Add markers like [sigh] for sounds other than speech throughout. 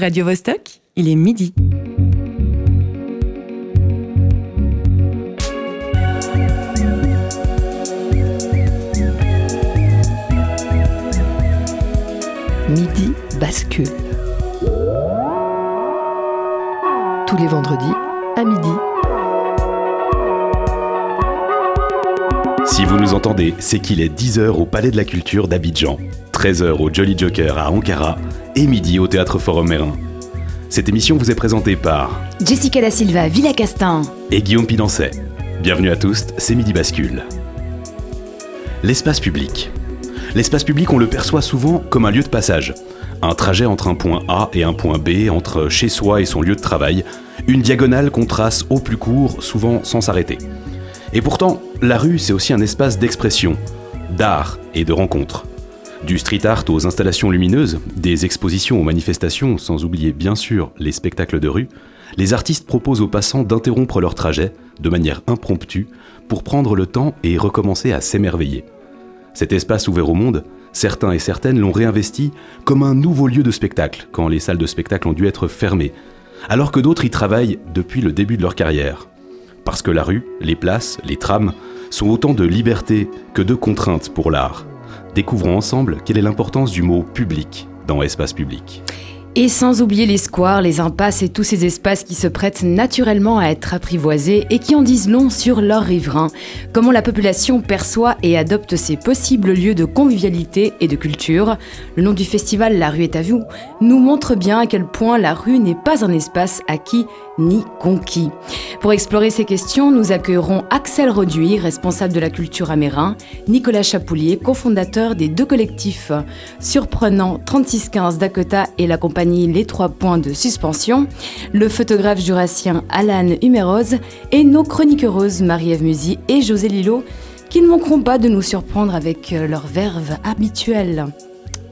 Radio Vostok, il est midi. Midi bascule. Tous les vendredis à midi. Si vous nous entendez, c'est qu'il est 10h au Palais de la Culture d'Abidjan, 13h au Jolly Joker à Ankara et midi au Théâtre Forum Mérin. Cette émission vous est présentée par Jessica Da Silva, Villa Castin et Guillaume Pidancet. Bienvenue à tous, c'est Midi Bascule. L'espace public. L'espace public, on le perçoit souvent comme un lieu de passage. Un trajet entre un point A et un point B, entre chez soi et son lieu de travail. Une diagonale qu'on trace au plus court, souvent sans s'arrêter. Et pourtant, la rue, c'est aussi un espace d'expression, d'art et de rencontre. Du street art aux installations lumineuses, des expositions aux manifestations, sans oublier bien sûr les spectacles de rue, les artistes proposent aux passants d'interrompre leur trajet, de manière impromptue, pour prendre le temps et recommencer à s'émerveiller. Cet espace ouvert au monde, certains et certaines l'ont réinvesti comme un nouveau lieu de spectacle, quand les salles de spectacle ont dû être fermées, alors que d'autres y travaillent depuis le début de leur carrière. Parce que la rue, les places, les trams sont autant de liberté que de contraintes pour l'art. Découvrons ensemble quelle est l'importance du mot public dans espace public. Et sans oublier les squares, les impasses et tous ces espaces qui se prêtent naturellement à être apprivoisés et qui en disent long sur leurs riverains. Comment la population perçoit et adopte ces possibles lieux de convivialité et de culture. Le nom du festival La rue est à vous nous montre bien à quel point la rue n'est pas un espace acquis ni conquis. Pour explorer ces questions, nous accueillerons Axel Roduit, responsable de la culture amérin, Nicolas Chapoulier, cofondateur des deux collectifs surprenant 3615 Dakota et la compagnie Les Trois Points de Suspension, le photographe jurassien Alan Humerose et nos chroniqueuses Marie-Ève Musy et José Lillo qui ne manqueront pas de nous surprendre avec leur verve habituelle.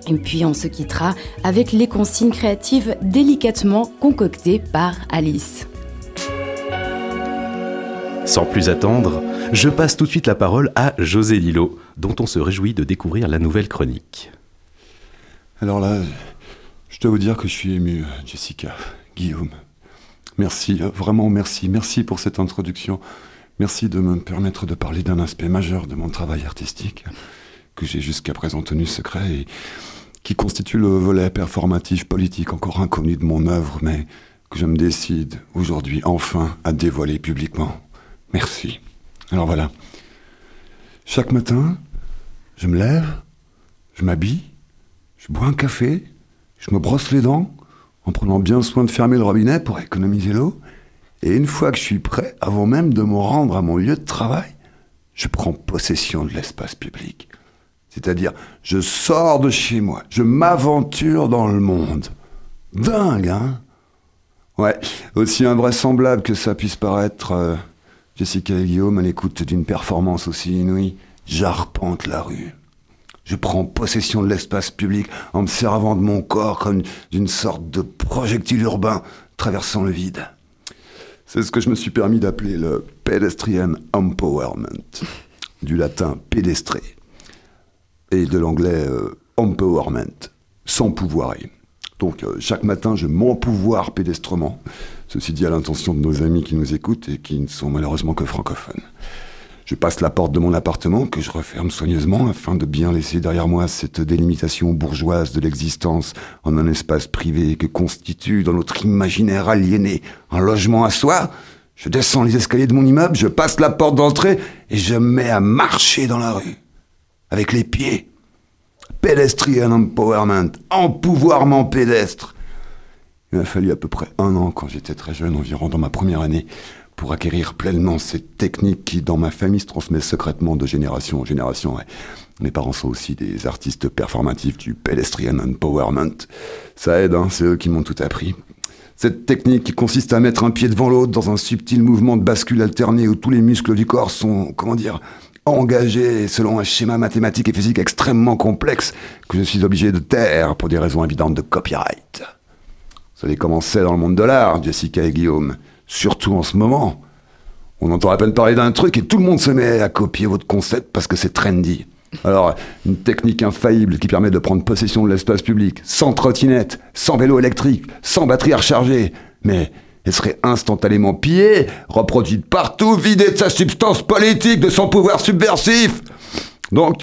Et puis on se quittera avec les consignes créatives délicatement concoctées par Alice. Sans plus attendre, je passe tout de suite la parole à José Lillo, dont on se réjouit de découvrir la nouvelle chronique. Alors là, je dois vous dire que je suis ému, Jessica, Guillaume. Merci, vraiment merci, merci pour cette introduction. Merci de me permettre de parler d'un aspect majeur de mon travail artistique que j'ai jusqu'à présent tenu secret et qui constitue le volet performatif politique encore inconnu de mon œuvre, mais que je me décide aujourd'hui enfin à dévoiler publiquement. Merci. Alors voilà. Chaque matin, je me lève, je m'habille, je bois un café, je me brosse les dents en prenant bien soin de fermer le robinet pour économiser l'eau. Et une fois que je suis prêt, avant même de me rendre à mon lieu de travail, je prends possession de l'espace public. C'est-à-dire, je sors de chez moi, je m'aventure dans le monde. Dingue, hein? Ouais, aussi invraisemblable que ça puisse paraître, euh, Jessica et Guillaume, à l'écoute d'une performance aussi inouïe, j'arpente la rue. Je prends possession de l'espace public en me servant de mon corps comme d'une sorte de projectile urbain traversant le vide. C'est ce que je me suis permis d'appeler le pedestrian empowerment, du latin pédestré et de l'anglais euh, empowerment, sans pouvoirer. Donc euh, chaque matin, je m'empouvoir pédestrement, ceci dit à l'intention de nos amis qui nous écoutent et qui ne sont malheureusement que francophones. Je passe la porte de mon appartement que je referme soigneusement afin de bien laisser derrière moi cette délimitation bourgeoise de l'existence en un espace privé que constitue dans notre imaginaire aliéné un logement à soi. Je descends les escaliers de mon immeuble, je passe la porte d'entrée et je me mets à marcher dans la rue. Avec les pieds. Pedestrian empowerment, empouvoirment pédestre. Il m'a fallu à peu près un an quand j'étais très jeune, environ dans ma première année, pour acquérir pleinement cette technique qui, dans ma famille, se transmet secrètement de génération en génération. Mes parents sont aussi des artistes performatifs du pedestrian empowerment. Ça aide, hein, c'est eux qui m'ont tout appris. Cette technique qui consiste à mettre un pied devant l'autre dans un subtil mouvement de bascule alterné où tous les muscles du corps sont, comment dire, engagés selon un schéma mathématique et physique extrêmement complexe que je suis obligé de taire pour des raisons évidentes de copyright. Vous savez comment dans le monde de l'art, Jessica et Guillaume surtout en ce moment. On entend à peine parler d'un truc et tout le monde se met à copier votre concept parce que c'est trendy. Alors, une technique infaillible qui permet de prendre possession de l'espace public, sans trottinette, sans vélo électrique, sans batterie à recharger. Mais elle serait instantanément pillée, reproduite partout, vidée de sa substance politique, de son pouvoir subversif. Donc,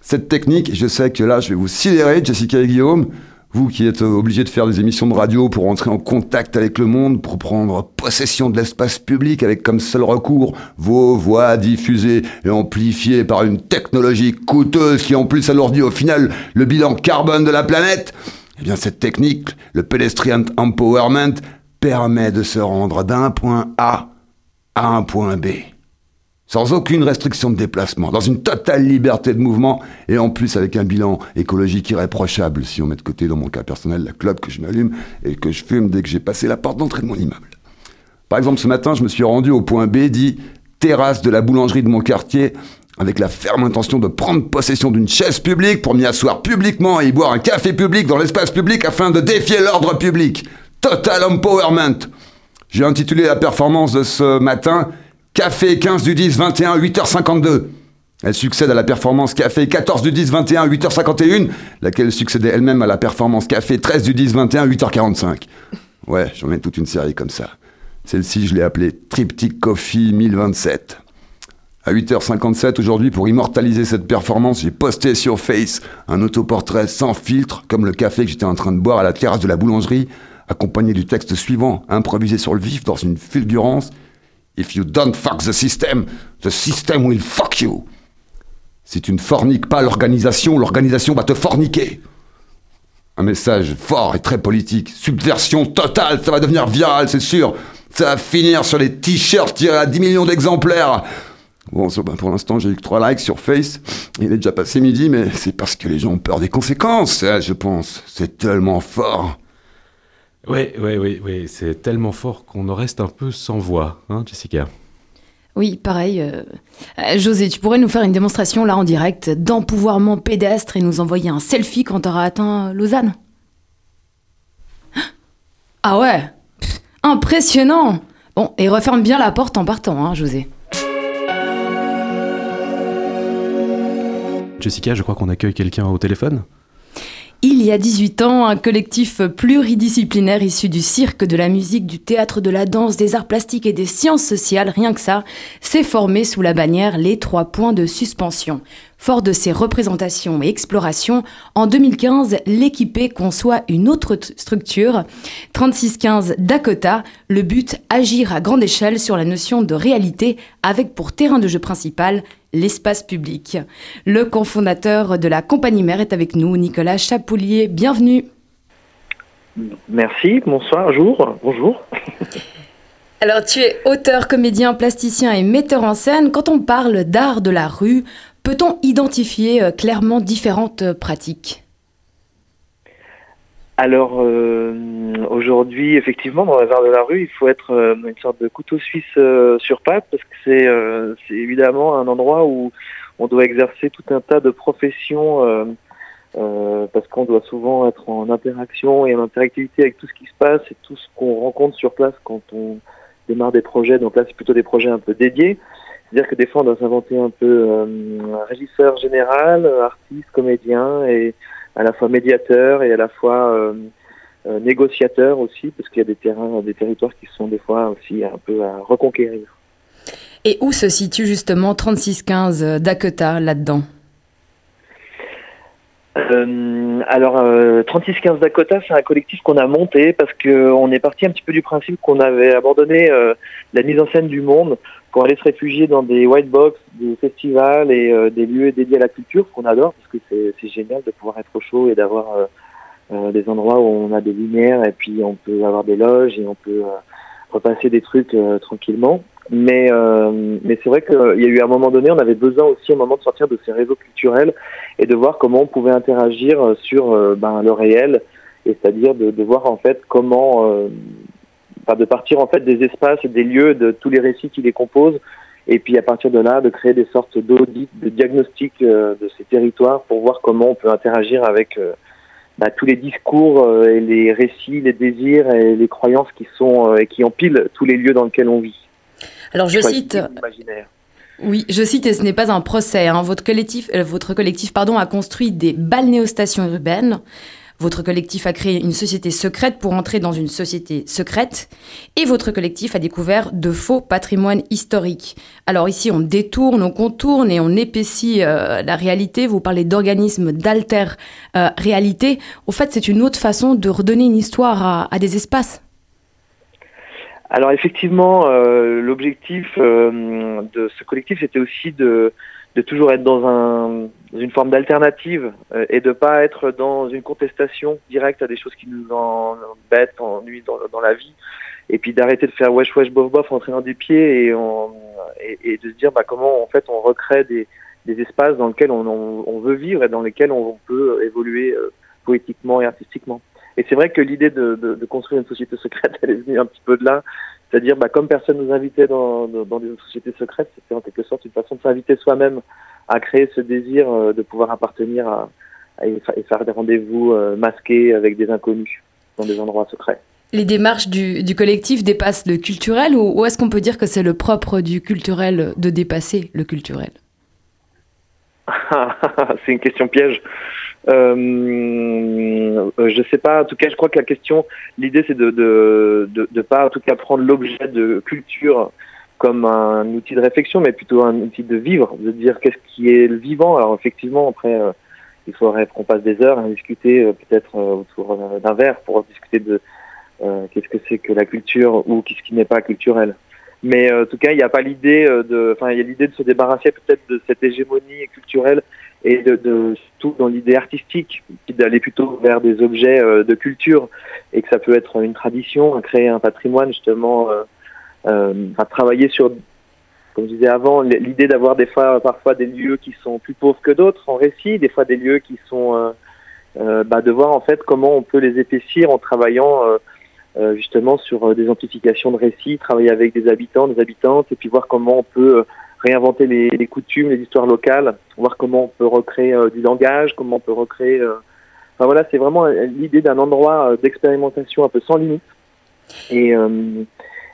cette technique, je sais que là, je vais vous sidérer, Jessica et Guillaume, vous qui êtes obligés de faire des émissions de radio pour entrer en contact avec le monde, pour prendre possession de l'espace public avec comme seul recours vos voix diffusées et amplifiées par une technologie coûteuse qui en plus alourdit au final le bilan carbone de la planète, eh bien cette technique, le pedestrian empowerment, permet de se rendre d'un point A à un point B sans aucune restriction de déplacement, dans une totale liberté de mouvement, et en plus avec un bilan écologique irréprochable, si on met de côté, dans mon cas personnel, la clope que je m'allume et que je fume dès que j'ai passé la porte d'entrée de mon immeuble. Par exemple, ce matin, je me suis rendu au point B, dit terrasse de la boulangerie de mon quartier, avec la ferme intention de prendre possession d'une chaise publique pour m'y asseoir publiquement et y boire un café public dans l'espace public afin de défier l'ordre public. Total Empowerment. J'ai intitulé la performance de ce matin Café 15 du 10 21 8h52. Elle succède à la performance Café 14 du 10 21 8h51, laquelle succédait elle-même à la performance Café 13 du 10 21 8h45. Ouais, j'en ai toute une série comme ça. Celle-ci, je l'ai appelée Triptych Coffee 1027. À 8h57 aujourd'hui, pour immortaliser cette performance, j'ai posté sur Face un autoportrait sans filtre, comme le café que j'étais en train de boire à la terrasse de la boulangerie, accompagné du texte suivant, improvisé sur le vif dans une fulgurance If you don't fuck the system, the system will fuck you. Si tu ne forniques pas l'organisation, l'organisation va te forniquer. Un message fort et très politique. Subversion totale, ça va devenir viral, c'est sûr. Ça va finir sur les t-shirts tirés à 10 millions d'exemplaires. Bon, ben, pour l'instant, j'ai eu que 3 likes sur Face. Il est déjà passé midi, mais c'est parce que les gens ont peur des conséquences, je pense. C'est tellement fort. Oui, oui, oui, oui. c'est tellement fort qu'on en reste un peu sans voix, hein, Jessica oui, pareil. Euh, José, tu pourrais nous faire une démonstration là en direct d'empouvoirment pédestre et nous envoyer un selfie quand tu auras atteint Lausanne [gasps] Ah ouais? Impressionnant Bon, et referme bien la porte en partant, hein, José. Jessica, je crois qu'on accueille quelqu'un au téléphone il y a 18 ans, un collectif pluridisciplinaire issu du cirque, de la musique, du théâtre, de la danse, des arts plastiques et des sciences sociales, rien que ça, s'est formé sous la bannière Les Trois Points de Suspension. Fort de ses représentations et explorations, en 2015, l'équipé conçoit une autre structure, 3615 Dakota, le but agir à grande échelle sur la notion de réalité avec pour terrain de jeu principal l'espace public. Le cofondateur de la compagnie mère est avec nous, Nicolas Chapoulier. Bienvenue. Merci, bonsoir, jour, bonjour. Alors, tu es auteur, comédien, plasticien et metteur en scène. Quand on parle d'art de la rue, peut-on identifier euh, clairement différentes euh, pratiques? Alors euh, aujourd'hui, effectivement, dans les arts de la rue, il faut être une sorte de couteau suisse sur patte parce que c'est évidemment un endroit où on doit exercer tout un tas de professions parce qu'on doit souvent être en interaction et en interactivité avec tout ce qui se passe et tout ce qu'on rencontre sur place quand on démarre des projets. Donc là, c'est plutôt des projets un peu dédiés. C'est-à-dire que des fois, on doit s'inventer un peu euh, un régisseur général, artiste, comédien, et à la fois médiateur et à la fois euh, euh, négociateur aussi, parce qu'il y a des terrains, des territoires qui sont des fois aussi un peu à reconquérir. Et où se situe justement 3615 Dakota là-dedans? Euh, alors, euh, 3615 Dakota, c'est un collectif qu'on a monté parce qu'on est parti un petit peu du principe qu'on avait abandonné euh, la mise en scène du monde, qu'on allait se réfugier dans des white box, des festivals et euh, des lieux dédiés à la culture, qu'on adore parce que c'est génial de pouvoir être au chaud et d'avoir euh, des endroits où on a des lumières et puis on peut avoir des loges et on peut repasser des trucs tranquillement. Mais, euh, mais c'est vrai qu'il y a eu un moment donné, on avait besoin aussi un moment de sortir de ces réseaux culturels et de voir comment on pouvait interagir sur euh, ben, le réel, et c'est-à-dire de, de, voir en fait comment, euh, enfin, de partir en fait des espaces des lieux, de tous les récits qui les composent, et puis à partir de là, de créer des sortes d'audits, de diagnostics euh, de ces territoires pour voir comment on peut interagir avec euh, bah, tous les discours et les récits, les désirs et les croyances qui sont et qui empilent tous les lieux dans lesquels on vit. Alors je cite. Oui, je cite et ce n'est pas un procès. Hein. Votre collectif, votre collectif pardon, a construit des balnéostations urbaines votre collectif a créé une société secrète pour entrer dans une société secrète. Et votre collectif a découvert de faux patrimoines historiques. Alors ici, on détourne, on contourne et on épaissit euh, la réalité. Vous parlez d'organismes d'alter-réalité. Au fait, c'est une autre façon de redonner une histoire à, des espaces. Alors effectivement, euh, l'objectif euh, de ce collectif, c'était aussi de de toujours être dans, un, une forme d'alternative euh, et de pas être dans une contestation directe à des choses qui nous embêtent, ennuient dans, la vie, et puis d'arrêter de faire wesh wesh bof bof en des pieds et, on, et, de se dire bah, comment en fait on recrée des, des espaces dans lesquels on, on, veut vivre et dans lesquels on peut évoluer euh, poétiquement et artistiquement. Et c'est vrai que l'idée de, de, de, construire une société secrète, [laughs] elle est venue un petit peu de là, c'est-à-dire, bah, comme personne nous invitait dans, dans, des sociétés secrètes, c'était en quelque sorte une façon de s'inviter soi-même à créer ce désir euh, de pouvoir appartenir à, et faire des rendez-vous euh, masqués avec des inconnus dans des endroits secrets. Les démarches du, du collectif dépassent le culturel ou, est-ce qu'on peut dire que c'est le propre du culturel de dépasser le culturel? [laughs] C'est une question piège. Euh, euh, je sais pas. En tout cas, je crois que la question, l'idée, c'est de, de, pas, en tout cas, prendre l'objet de culture comme un outil de réflexion, mais plutôt un outil de vivre, de dire qu'est-ce qui est le vivant. Alors effectivement, après, euh, il faudrait qu'on passe des heures à discuter euh, peut-être autour d'un verre pour discuter de qu'est-ce que c'est que la culture ou qu'est-ce qui n'est pas culturel. Mais en tout cas, il n'y a pas l'idée de, enfin, il y a l'idée de se débarrasser peut-être de cette hégémonie culturelle et de, de tout dans l'idée artistique, d'aller plutôt vers des objets euh, de culture et que ça peut être une tradition, créer un patrimoine justement, euh, euh, à travailler sur, comme je disais avant, l'idée d'avoir des fois parfois des lieux qui sont plus pauvres que d'autres en récit, des fois des lieux qui sont, euh, euh bah, de voir en fait comment on peut les épaissir en travaillant justement sur des amplifications de récits, travailler avec des habitants, des habitantes, et puis voir comment on peut réinventer les, coutumes, les histoires locales, voir comment on peut recréer euh, du langage, comment on peut recréer. Euh, enfin voilà, c'est vraiment euh, l'idée d'un endroit d'expérimentation un peu sans limite et,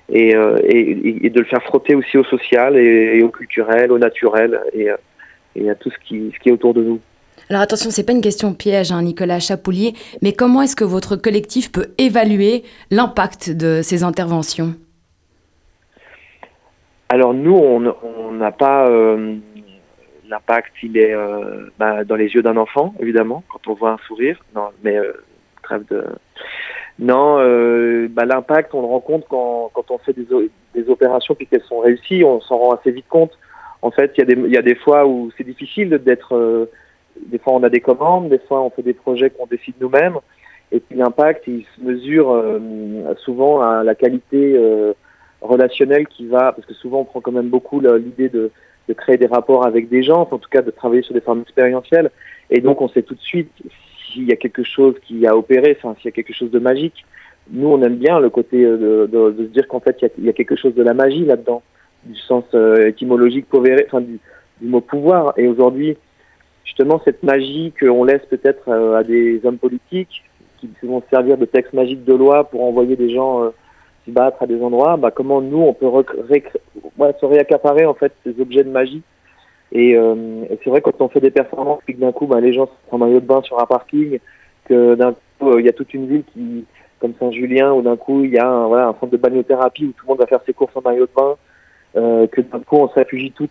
et, et, de le faire frotter aussi au social et, au culturel, au naturel et, et à tout ce qui, ce qui est autour de nous. Alors attention, c'est pas une question piège, hein, Nicolas Chapoulier, mais comment est-ce que votre collectif peut évaluer l'impact de ces interventions? Alors nous, on n'a pas euh, l'impact, il est euh, bah, dans les yeux d'un enfant, évidemment, quand on voit un sourire. Non, mais euh, trêve de. Non, bah, l'impact, on le rend compte quand, quand on fait des, des opérations puis qu'elles sont réussies, on s'en rend assez vite compte. En fait, il y, y a des fois où c'est difficile d'être. Des fois, on a des commandes, des fois, on fait des projets qu'on décide nous-mêmes. Et puis l'impact, il se mesure souvent à la qualité relationnel qui va, parce que souvent on prend quand même beaucoup l'idée de, de, créer des rapports avec des gens, en tout cas de travailler sur des formes expérientielles, et donc on sait tout de suite s'il y a quelque chose qui a opéré, enfin s'il y a quelque chose de magique. Nous, on aime bien le côté de, de, de se dire qu'en fait il y, a, quelque chose de la magie là-dedans, du sens euh, étymologique enfin du, du, mot pouvoir. Et aujourd'hui, justement, cette magie qu'on laisse peut-être euh, à des hommes politiques qui vont servir de texte magique de loi pour envoyer des gens euh, battre à des endroits, bah, comment nous on peut se réaccaparer en fait ces objets de magie. Euh, et, c'est vrai quand on fait des performances, puis que d'un coup bah, les gens sont en maillot de bain sur un parking, que d'un coup euh, il y a toute une ville qui, comme Saint-Julien, où d'un coup il y a un, voilà, un centre de balnéothérapie où tout le monde va faire ses courses en maillot de bain, euh, que d'un coup on se réfugie tout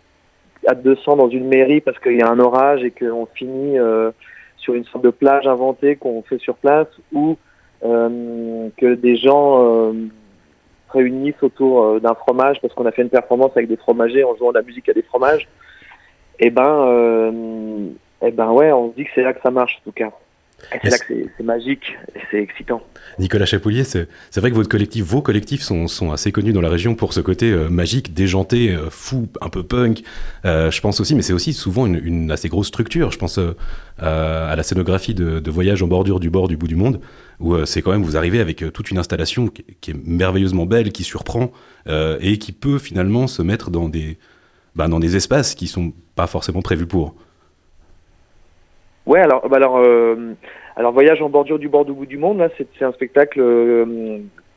à 200 dans une mairie parce qu'il y a un orage et qu'on finit sur une sorte de plage inventée qu'on fait sur place, ou que des gens réunissent autour euh, d'un fromage parce qu'on a fait une performance avec des fromagers en jouant de la musique à des fromages, et eh ben, euh, et eh ben ouais, on se dit que c'est là que ça marche en tout cas. C'est là que c'est magique et c'est excitant. Nicolas Chapoulier, c'est vrai que votre collectif, vos collectifs sont, sont, assez connus dans la région pour ce côté euh, magique, déjanté, fou, un peu punk. je pense aussi, mais c'est aussi souvent une, une, assez grosse structure. Je pense à la scénographie de, de, Voyage en bordure du bord du bout du monde, où euh, c'est quand même, vous arrivez avec euh, toute une installation qui, est merveilleusement belle, qui surprend, euh, et qui peut finalement se mettre dans des, bah, dans des espaces qui sont pas forcément prévus pour. Ouais, alors, bah alors, alors Voyage en bordure du bord du bout du monde, là, c'est un spectacle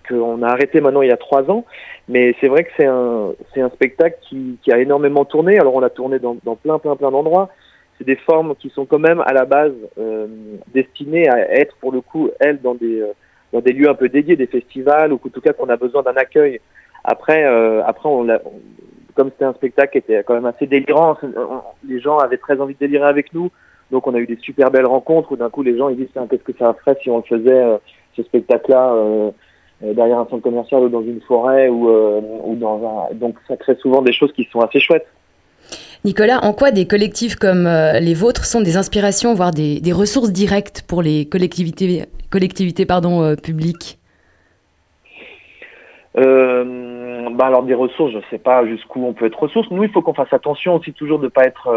qu'on on a arrêté maintenant il y a trois ans, mais c'est vrai que c'est un, c'est un spectacle qui, qui, a énormément tourné. Alors on a tourné dans, dans plein, plein, plein d'endroits. C'est des formes qui sont quand même à la base euh, destinées à être pour le coup, elles, dans des, euh, dans des lieux un peu dédiés, des festivals, ou en tout cas qu'on a besoin d'un accueil. Après, euh, après on, l'a, comme c'était un spectacle qui était quand même assez délirant, les gens avaient très envie de délirer avec nous. Donc on a eu des super belles rencontres où d'un coup les gens ils disent qu'est-ce que ça ferait si on le faisait euh, ce spectacle-là euh, euh, derrière un centre commercial ou dans une forêt ou, ou dans un donc ça crée souvent des choses qui sont assez chouettes. Nicolas, en quoi des collectifs comme les vôtres sont des inspirations, voire des, des ressources directes pour les collectivités, collectivités pardon, euh, publiques? Euh, bah alors des ressources, je sais pas jusqu'où on peut être ressource. Nous, il faut qu'on fasse attention aussi toujours de ne pas être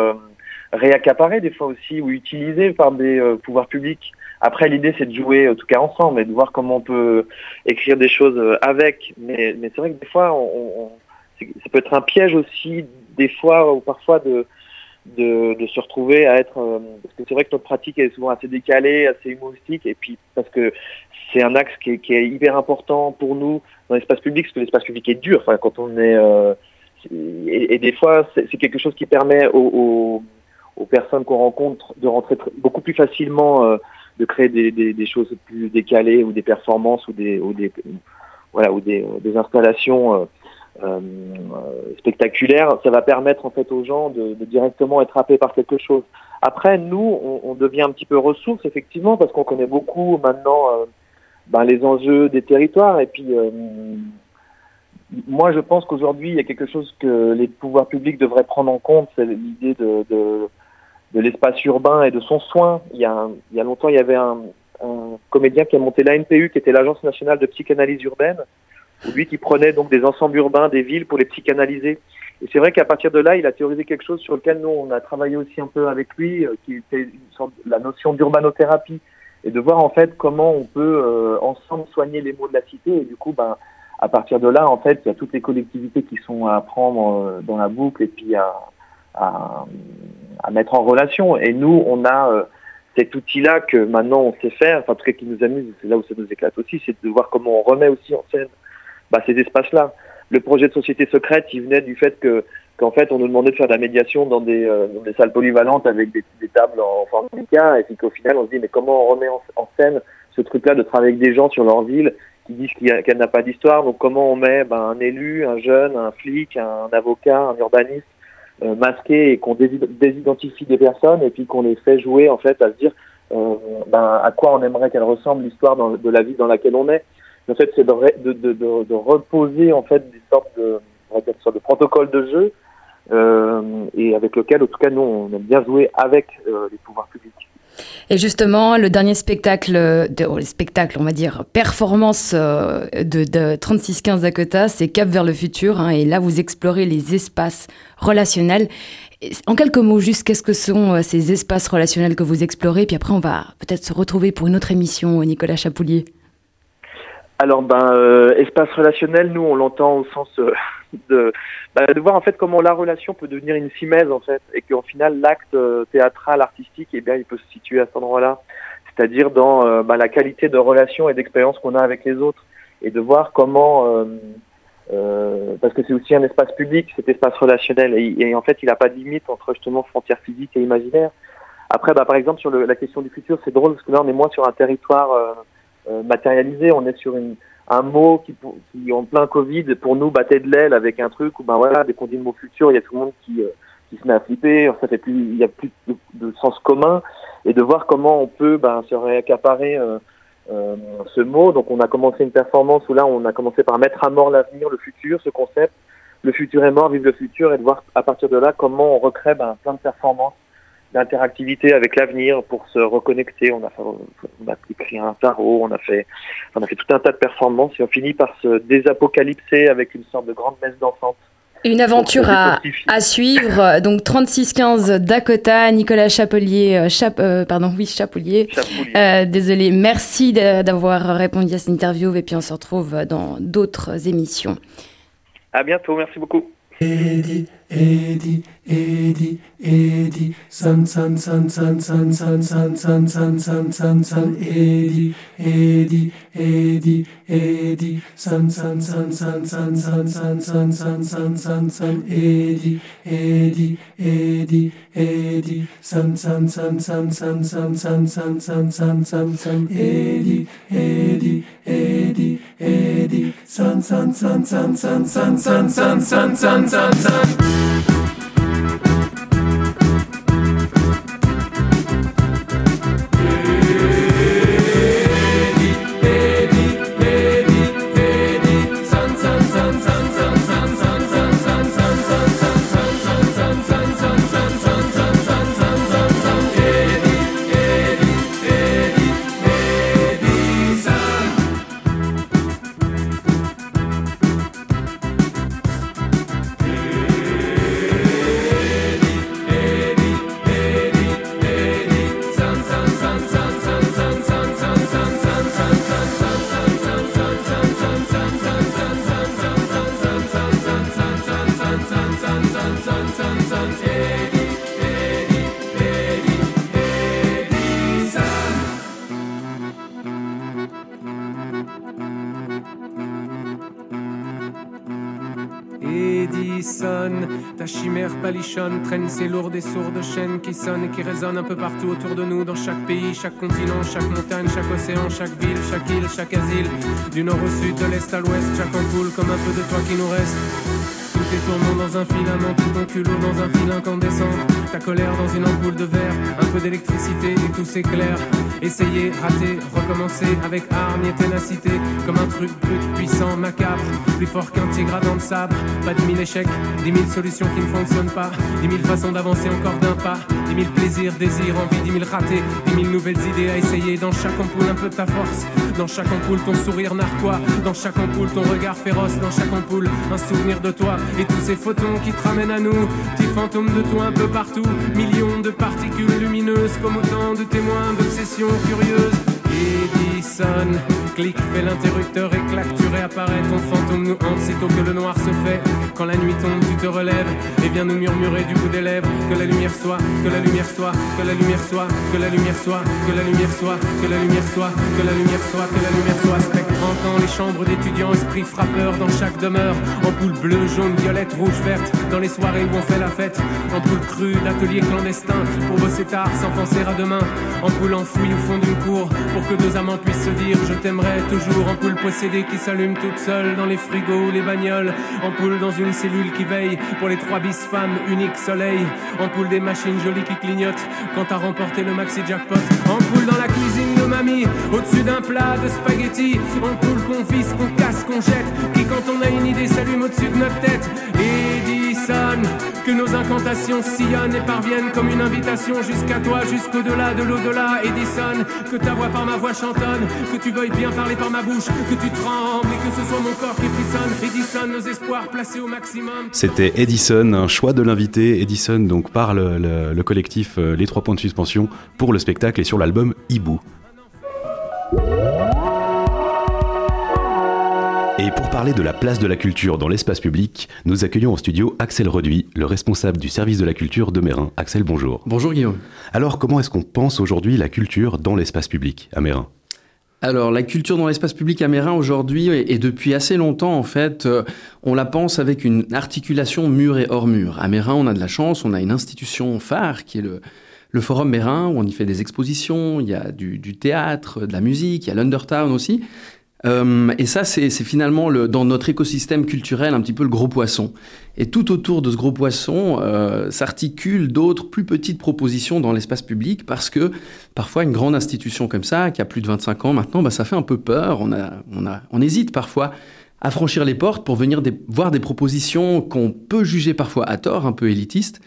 euh, réaccaparé des fois aussi ou utilisé par des euh, pouvoirs publics. Après, l'idée c'est de jouer en tout cas ensemble et de voir comment on peut écrire des choses euh, avec. Mais, mais c'est vrai que des fois, on, on, ça peut être un piège aussi des fois ou parfois de de, de se retrouver à être euh, parce que c'est vrai que notre pratique est souvent assez décalée, assez humoristique et puis parce que c'est un axe qui est, qui est, hyper important pour nous dans l'espace public parce que l'espace public est dur. Enfin, quand on est euh, et, et, des fois c'est quelque chose qui permet aux, aux, aux personnes qu'on rencontre de rentrer beaucoup plus facilement, euh, de créer des, choses plus décalées ou des performances ou des, voilà ou des, des installations euh, euh, spectaculaire, ça va permettre en fait aux gens de, directement être happés par quelque chose. Après, nous, on, devient un petit peu ressources effectivement parce qu'on connaît beaucoup maintenant euh, ben, les enjeux des territoires et puis euh, moi je pense qu'aujourd'hui il y a quelque chose que les pouvoirs publics devraient prendre en compte, c'est l'idée de, de l'espace urbain et de son soin. Il y a, il y a longtemps il y avait un, un comédien qui a monté l'ANPU qui était l'Agence nationale de psychanalyse urbaine lui qui prenait donc des ensembles urbains des villes pour les psychanalyser. Et c'est vrai qu'à partir de là, il a théorisé quelque chose sur lequel nous, on a travaillé aussi un peu avec lui, euh, qui était une sorte, la notion d'urbanothérapie, et de voir en fait comment on peut euh, ensemble soigner les maux de la cité. Et du coup, ben, à partir de là, en fait, il y a toutes les collectivités qui sont à prendre euh, dans la boucle et puis à, à, à mettre en relation. Et nous, on a euh, cet outil-là que maintenant on sait faire, enfin, en tout cas qui nous amuse, c'est là où ça nous éclate aussi, c'est de voir comment on remet aussi en scène bah, ces espaces-là. Le projet de société secrète, il venait du fait que qu'en fait, on nous demandait de faire de la médiation dans des, euh, dans des salles polyvalentes avec des, tables en forme de et puis qu'au final, on se dit, mais comment on remet en, scène ce truc-là de travailler avec des gens sur leur ville qui disent qu'elle qu n'a pas d'histoire, donc comment on met ben, un élu, un jeune, un flic, un avocat, un urbaniste euh, masqué et qu'on désidentifie des personnes et puis qu'on les fait jouer en fait à se dire euh, ben, à quoi on aimerait qu'elle ressemble l'histoire de la ville dans laquelle on est. En fait, c'est de, de, de, de, reposer en fait des sortes de, dire, sortes de protocoles de jeu euh, et avec lequel, en tout cas, nous, on aime bien jouer avec euh, les pouvoirs publics. Et justement, le dernier spectacle, de, oh, on va dire, performance euh, de, de 3615 Dakota, c'est Cap vers le futur. Hein, et là, vous explorez les espaces relationnels. En quelques mots, juste, qu'est-ce que sont euh, ces espaces relationnels que vous explorez? Puis après, on va peut-être se retrouver pour une autre émission, Nicolas Chapoulier. Alors, ben, euh, espace relationnel, nous, on l'entend au sens euh, de, bah, de voir en fait comment la relation peut devenir une simèse en fait, et qu'au final, l'acte euh, théâtral, artistique, eh bien, il peut se situer à cet endroit-là, c'est-à-dire dans euh, bah, la qualité de relation et d'expérience qu'on a avec les autres, et de voir comment, euh, parce que c'est aussi un espace public, cet espace relationnel, et, en fait, il n'a pas de limite entre justement frontières physiques et imaginaires. Après, bah, par exemple, sur la question du futur, c'est drôle parce que là, on est moins sur un territoire euh, matérialisé. On est sur une, un mot qui, qui, en plein Covid, pour nous, battait de l'aile avec un truc où, ben voilà, dès qu'on dit le mot futur, il y a tout le monde qui, euh, qui se met à flipper. Ça fait plus, il y a plus de, de, sens commun et de voir comment on peut ben, se réaccaparer euh, euh, ce mot. Donc, on a commencé une performance où là, on a commencé par mettre à mort l'avenir, le futur, ce concept. Le futur est mort, vive le futur, et de voir à partir de là comment on recrée ben, plein de performances d'interactivité avec l'avenir pour se reconnecter. On a, fait, on a écrit un tarot, on a fait, on a fait tout un tas de performances et on finit par se désapocalypser avec une sorte de grande messe d'enfance. Une aventure à, à, suivre. Donc 3615 Dakota, Nicolas Chapelier, Chap, euh, pardon, oui, Chapelier. Chapoulier. Euh, désolé, merci d'avoir répondu à cette interview et puis on se retrouve dans d'autres émissions. À bientôt, merci beaucoup. Edi, Edi, Edi, San, San, San, San, San, San, San, San, San, San, San, San, Edi, Edi, Edi, Edi, San, San, San, San, San, San, San, San, San, San, San, San, Edi, Edi, Edi, Edi, San, San, San, San, San, San, San, San, San, San, San, San, Edi, Edi, Edi, Edi, San, San, San, San, San, San, San, San, San, San, San, San. Thank you. Traîne ces lourdes et sourdes chaînes qui sonnent et qui résonnent un peu partout autour de nous, dans chaque pays, chaque continent, chaque montagne, chaque océan, chaque ville, chaque île, chaque asile. Du nord au sud, de l'est à l'ouest, chaque ampoule comme un peu de toi qui nous reste. Tout est tournant dans un filament, tout ton culot dans un fil incandescent. Ta colère dans une ampoule de verre, un peu d'électricité et tout s'éclaire. Essayer, rater, recommencer avec arme et ténacité, comme un truc brut, puissant, macabre, plus fort qu'un tigre à dents de sabre. Pas dix mille échecs, dix mille solutions qui ne fonctionnent pas, dix mille façons d'avancer encore d'un pas, dix mille plaisirs, désirs, envies, dix mille ratés, dix mille nouvelles idées à essayer. Dans chaque ampoule, un peu ta force, dans chaque ampoule, ton sourire narquois, dans chaque ampoule, ton regard féroce, dans chaque ampoule, un souvenir de toi. Et tous ces photons qui te ramènent à nous, petits fantômes de toi un peu partout, millions de particules lumineuses comme autant de témoins d'obsession curieuse. Edison. Clic, fait l'interrupteur et claque, tu réapparais. Ton fantôme nous hante sitôt que le noir se fait. Quand la nuit tombe, tu te relèves et viens nous murmurer du bout des lèvres. Que la lumière soit, que la lumière soit, que la lumière soit, que la lumière soit, que la lumière soit, que la lumière soit, que la lumière soit, que la lumière soit. Spectre entend les chambres d'étudiants, esprit frappeur dans chaque demeure. en Ampoule bleue, jaune, violette, rouge, verte. Dans les soirées où on fait la fête. en Ampoule crue d'ateliers clandestins pour bosser tard sans penser à demain. en Ampoule enfouie au fond d'une cour pour que deux amants puissent se dire je t'aimerai toujours, ampoule possédée qui s'allume toute seule dans les frigos, les bagnoles, ampoule dans une cellule qui veille pour les trois bis femmes, unique soleil, ampoule des machines jolies qui clignotent quand t'as remporté le maxi jackpot, ampoule dans la cuisine de mamie, au-dessus d'un plat de spaghettis, ampoule qu'on visse, qu'on casse, qu'on jette, qui quand on a une idée s'allume au-dessus de notre tête, Edison, que nos incantations sillonnent et parviennent comme une invitation jusqu'à toi, jusqu'au-delà de l'au-delà, Edison, que ta voix par ma voix chantonne, que tu veuilles bien parler par ma bouche, que tu trembles et que ce soit mon corps qui frissonne, Edison, nos espoirs placés au maximum. C'était Edison, un choix de l'invité, Edison donc par le, le collectif euh, Les Trois Points de Suspension pour le spectacle et sur l'album Hibou. Parler de la place de la culture dans l'espace public, nous accueillons au studio Axel Reduit, le responsable du service de la culture de Mérin. Axel, bonjour. Bonjour Guillaume. Alors, comment est-ce qu'on pense aujourd'hui la culture dans l'espace public à Mérin alors, la culture dans l'espace public à Mérin aujourd'hui, et, depuis assez longtemps en fait, euh, on la pense avec une articulation mur et hors mur. À Mérin, on a de la chance, on a une institution phare qui est le, le Forum Mérin, où on y fait des expositions, il y a du, du théâtre, de la musique, il y a l'Undertown aussi. Euh, et ça, c'est finalement le, dans notre écosystème culturel un petit peu le gros poisson. Et tout autour de ce gros poisson euh, s'articulent d'autres plus petites propositions dans l'espace public parce que parfois une grande institution comme ça, qui a plus de 25 ans maintenant, bah, ça fait un peu peur. On, hésite parfois à franchir les portes pour venir voir des propositions qu'on peut juger parfois à tort, un peu élitistes.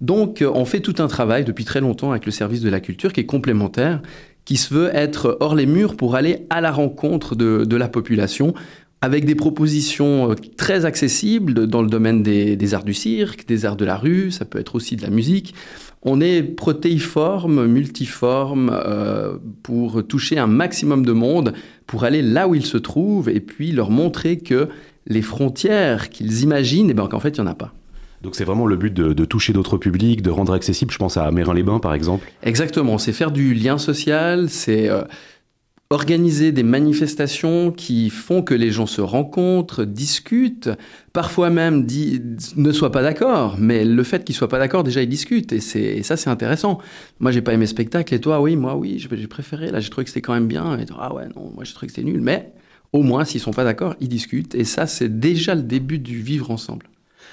Donc on fait tout un travail depuis très longtemps avec le service de la culture qui est complémentaire qui se veut être hors les murs pour aller à la rencontre de, la population avec des propositions euh, très accessibles dans le domaine des, arts du cirque, des arts de la rue, ça peut être aussi de la musique. On est protéiforme, multiforme, euh, pour toucher un maximum de monde, pour aller là où ils se trouvent et puis leur montrer que les frontières qu'ils imaginent, eh ben, qu'en fait, il n'y en a pas. Donc c'est vraiment le but de, toucher d'autres publics, de rendre accessible, je pense à Mérin-les-Bains par exemple. Exactement, c'est faire du lien social, c'est euh, organiser des manifestations qui font que les gens se rencontrent, discutent, parfois même ne soient pas d'accord, mais le fait qu'ils soient pas d'accord, déjà ils discutent, et, c'est, ça c'est intéressant. Moi j'ai pas aimé le spectacle, et toi? Oui, moi oui, j'ai préféré, là j'ai trouvé que c'était quand même bien, et toi, ah ouais, non, moi j'ai trouvé que c'était nul, mais au moins s'ils sont pas d'accord, ils discutent, et ça c'est déjà le début du vivre ensemble.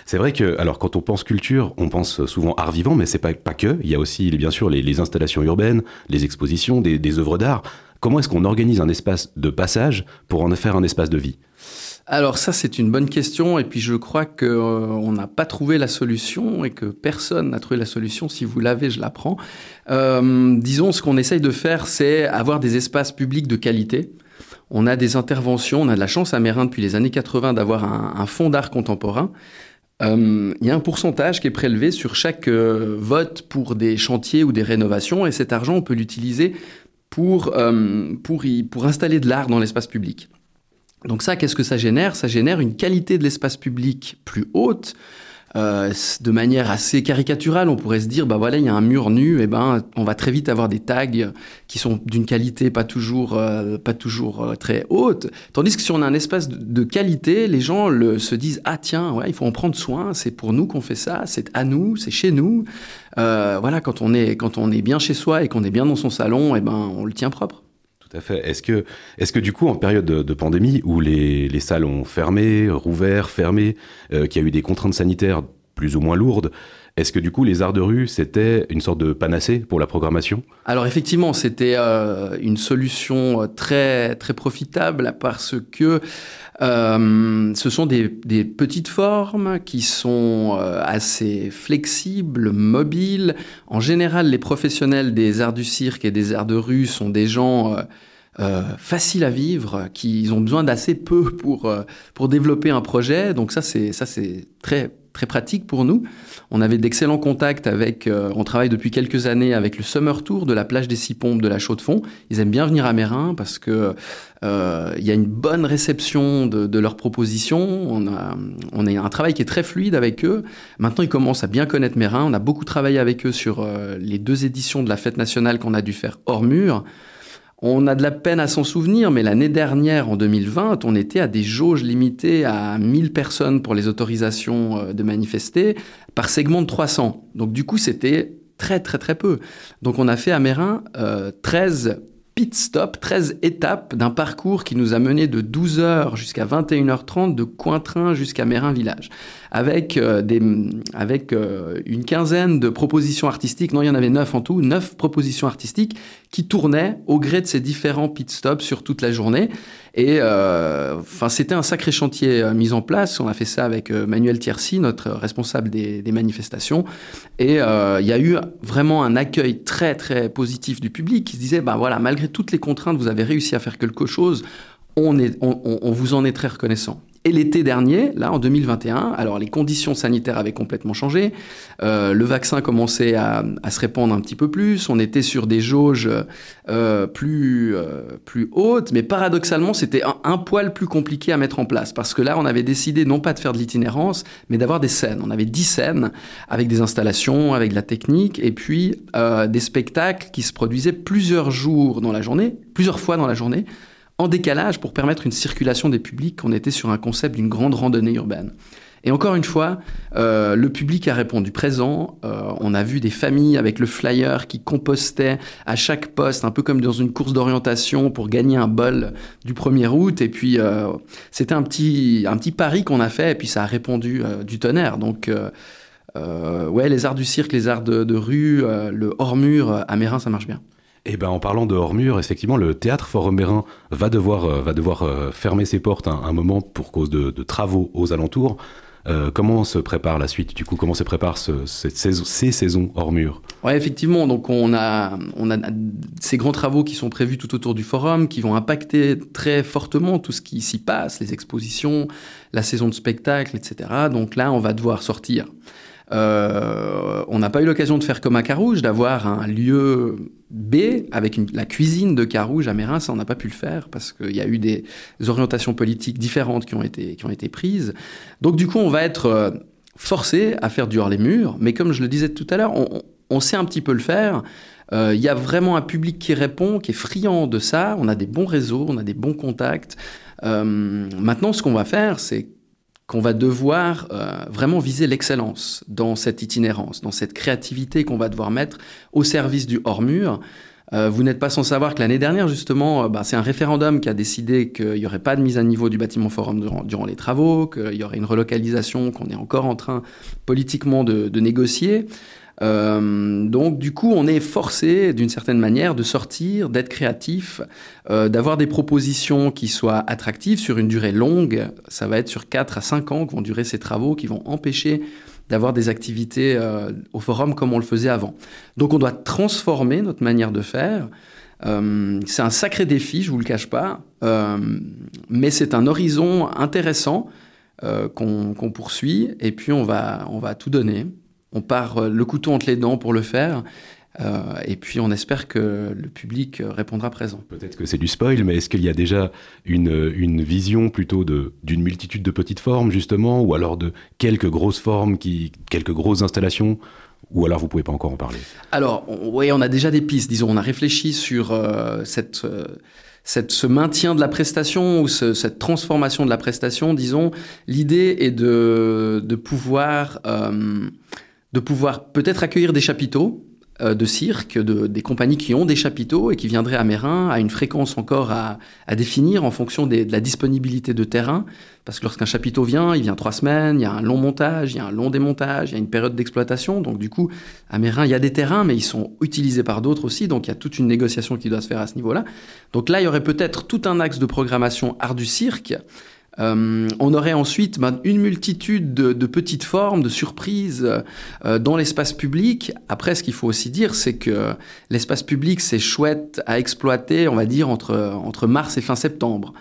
C'est vrai que, alors, quand on pense culture, on pense souvent art vivant, mais c'est pas, pas que. Il y a aussi, bien sûr, les, installations urbaines, les expositions, des, œuvres d'art. Comment est-ce qu'on organise un espace de passage pour en faire un espace de vie? Alors ça c'est une bonne question et puis je crois qu'on euh, n'a pas trouvé la solution et que personne n'a trouvé la solution. Si vous l'avez, je la prends. Euh, disons ce qu'on essaye de faire, c'est avoir des espaces publics de qualité. On a des interventions, on a de la chance à Mérin depuis les années 80 d'avoir un fonds d'art contemporain euh, il y a un pourcentage qui est prélevé sur chaque euh, vote pour des chantiers ou des rénovations, et cet argent, on peut l'utiliser pour, euh, pour installer de l'art dans l'espace public. Donc ça, qu'est-ce que ça génère? Ça génère une qualité de l'espace public plus haute, euh, de manière assez caricaturale, on pourrait se dire, bah voilà, il y a un mur nu, et ben on va très vite avoir des tags qui sont d'une qualité pas toujours, euh, pas toujours euh, très haute. Tandis que si on a un espace de, qualité, les gens le, se disent, ah tiens, ouais, il faut en prendre soin, c'est pour nous qu'on fait ça, c'est à nous, c'est chez nous. Euh, voilà, quand on est quand on est bien chez soi et qu'on est bien dans son salon, et ben on le tient propre. Est-ce que, du coup, en période de, de pandémie, où les, les, salles ont fermé, rouvert, fermé, euh, qu'il y a eu des contraintes sanitaires plus ou moins lourdes, est-ce que du coup, les arts de rue, c'était une sorte de panacée pour la programmation? Alors effectivement, c'était euh, une solution très très profitable parce que euh, ce sont des, petites formes qui sont euh, assez flexibles, mobiles. En général, les professionnels des arts du cirque et des arts de rue sont des gens euh, euh faciles à vivre, qui ont besoin d'assez peu pour, euh, pour développer un projet. Donc ça c'est très très pratique pour nous. On avait d'excellents contacts avec, euh, on travaille depuis quelques années avec le Summer Tour de la plage des Six Pompes de la Chaux-de-Fonds. Ils aiment bien venir à Mérin parce que euh, il y a une bonne réception de, de leurs propositions. On a, on a un travail qui est très fluide avec eux. Maintenant, ils commencent à bien connaître Mérin. On a beaucoup travaillé avec eux sur euh, les deux éditions de la fête nationale qu'on a dû faire hors mur. On a de la peine à s'en souvenir, mais l'année dernière, en 2020, on était à des jauges limitées à 1000 personnes pour les autorisations euh, de manifester par segment de 300. Donc du coup, c'était très très très peu. Donc on a fait à Mérin euh, 13 pit stop, 13 étapes d'un parcours qui nous a mené de 12h jusqu'à 21h30 de Cointrin jusqu'à Mérin village avec euh, des avec euh, une quinzaine de propositions artistiques, non il y en avait neuf en tout, neuf propositions artistiques qui tournaient au gré de ces différents pit stops sur toute la journée. Et euh, enfin c'était un sacré chantier euh, mis en place, on a fait ça avec euh, Manuel Tiercy, notre responsable des, manifestations. Et il y a eu vraiment un accueil très très positif du public qui se disait ben voilà malgré toutes les contraintes vous avez réussi à faire quelque chose. On, est, on vous en est très reconnaissant. Et l'été dernier, là en 2021, alors les conditions sanitaires avaient complètement changé, euh, le vaccin commençait à, se répandre un petit peu plus, on était sur des jauges euh, plus, euh, plus hautes, mais paradoxalement c'était un, un, poil plus compliqué à mettre en place, parce que là on avait décidé non pas de faire de l'itinérance, mais d'avoir des scènes. On avait 10 scènes avec des installations, avec de la technique, et puis des spectacles qui se produisaient plusieurs jours dans la journée, plusieurs fois dans la journée, en décalage pour permettre une circulation des publics. On était sur un concept d'une grande randonnée urbaine. Et encore une fois, euh, le public a répondu présent. Euh, on a vu des familles avec le flyer qui compostaient à chaque poste, un peu comme dans une course d'orientation pour gagner un bol du 1er août. Et puis, euh, c'était un petit, un petit pari qu'on a fait et puis ça a répondu euh, du tonnerre. Donc, euh, euh, ouais, les arts du cirque, les arts de, rue, le hors-mur à Mérin, ça marche bien. Eh ben, en parlant de hors mur, effectivement, le théâtre Forum Mérin va devoir, euh, va devoir euh, fermer ses portes un, moment pour cause de, travaux aux alentours. Euh, comment se prépare la suite? Du coup, comment se prépare ce, cette saison, ces saisons hors mur Ouais, effectivement. Donc, on a, on a ces grands travaux qui sont prévus tout autour du forum, qui vont impacter très fortement tout ce qui s'y passe, les expositions, la saison de spectacle, etc. Donc là, on va devoir sortir. On n'a pas eu l'occasion de faire comme à Carouge, d'avoir un lieu B avec la cuisine de Carouge à Mérin, ça on n'a pas pu le faire parce qu'il y a eu des orientations politiques différentes qui ont été, qui ont été prises. Donc du coup on va être, euh, forcés à faire du hors les murs, mais comme je le disais tout à l'heure, on, sait un petit peu le faire. Euh, il y a vraiment un public qui répond, qui est friand de ça. On a des bons réseaux, on a des bons contacts. Euh, maintenant, ce qu'on va faire, c'est qu'on va devoir vraiment viser l'excellence dans cette itinérance, dans cette créativité qu'on va devoir mettre au service du hors-mur. Euh, vous n'êtes pas sans savoir que l'année dernière, justement, euh, bah, c'est un référendum qui a décidé qu'il n'y aurait pas de mise à niveau du bâtiment forum durant, les travaux, qu'il y aurait une relocalisation qu'on est encore en train politiquement de, négocier. Euh, donc du coup, on est forcé d'une certaine manière de sortir, d'être créatif, d'avoir des propositions qui soient attractives sur une durée longue. Ça va être sur 4 à 5 ans que vont durer ces travaux, qui vont empêcher d'avoir des activités euh, au forum comme on le faisait avant. Donc on doit transformer notre manière de faire. Euh, c'est un sacré défi, je vous le cache pas, euh, mais c'est un horizon intéressant qu'on poursuit et puis on va, on va tout donner. On part le couteau entre les dents pour le faire euh, et puis on espère que le public répondra présent. Peut-être que c'est du spoil, mais est-ce qu'il y a déjà une, une vision plutôt d'une multitude de petites formes, justement, ou alors de quelques grosses formes, qui, quelques grosses installations ou alors vous pouvez pas encore en parler? Alors, oui, on a déjà des pistes. Disons, on a réfléchi sur euh, cette, euh, cette, ce maintien de la prestation ou cette transformation de la prestation. Disons, l'idée est de, de pouvoir, de pouvoir peut-être accueillir des chapiteaux euh, de cirque, de, des compagnies qui ont des chapiteaux et qui viendraient à Mérin à une fréquence encore à, définir en fonction de la disponibilité de terrain. Parce que lorsqu'un chapiteau vient, il vient trois semaines, il y a un long montage, il y a un long démontage, il y a une période d'exploitation. Donc du coup, à Mérin, il y a des terrains, mais ils sont utilisés par d'autres aussi. Donc il y a toute une négociation qui doit se faire à ce niveau-là. Donc là, il y aurait peut-être tout un axe de programmation art du cirque euh, on aurait ensuite ben, une multitude de, petites formes, de surprises euh, dans l'espace public. Après, ce qu'il faut aussi dire, c'est que l'espace public, c'est chouette à exploiter, on va dire, entre mars et fin septembre.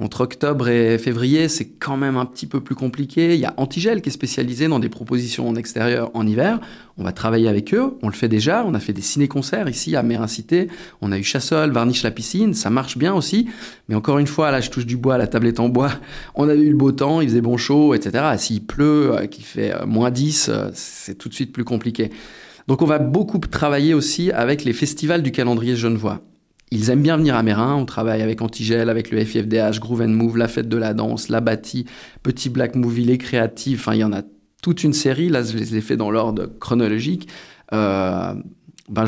Entre octobre et février, c'est quand même un petit peu plus compliqué. Il y a Antigel qui est spécialisé dans des propositions en extérieur en hiver. On va travailler avec eux. On le fait déjà. On a fait des ciné-concerts ici à Mérincité. On a eu Chassol, Varniche la piscine. Ça marche bien aussi. Mais encore une fois, là, je touche du bois. La table est en bois. [laughs] On a eu le beau temps. Il faisait bon chaud, etc. S'il pleut, euh, qu'il fait euh, moins 10, euh, c'est tout de suite plus compliqué. Donc on va beaucoup travailler aussi avec les festivals du calendrier genevois. Ils aiment bien venir à Mérin. On travaille avec Antigel, avec le FIFDH, Groove and Move, La Fête de la Danse, La Bâtie, Petit Black Movie, Les Créatifs. Enfin, il y en a toute une série. Là, je les ai fait dans l'ordre chronologique. Euh, ben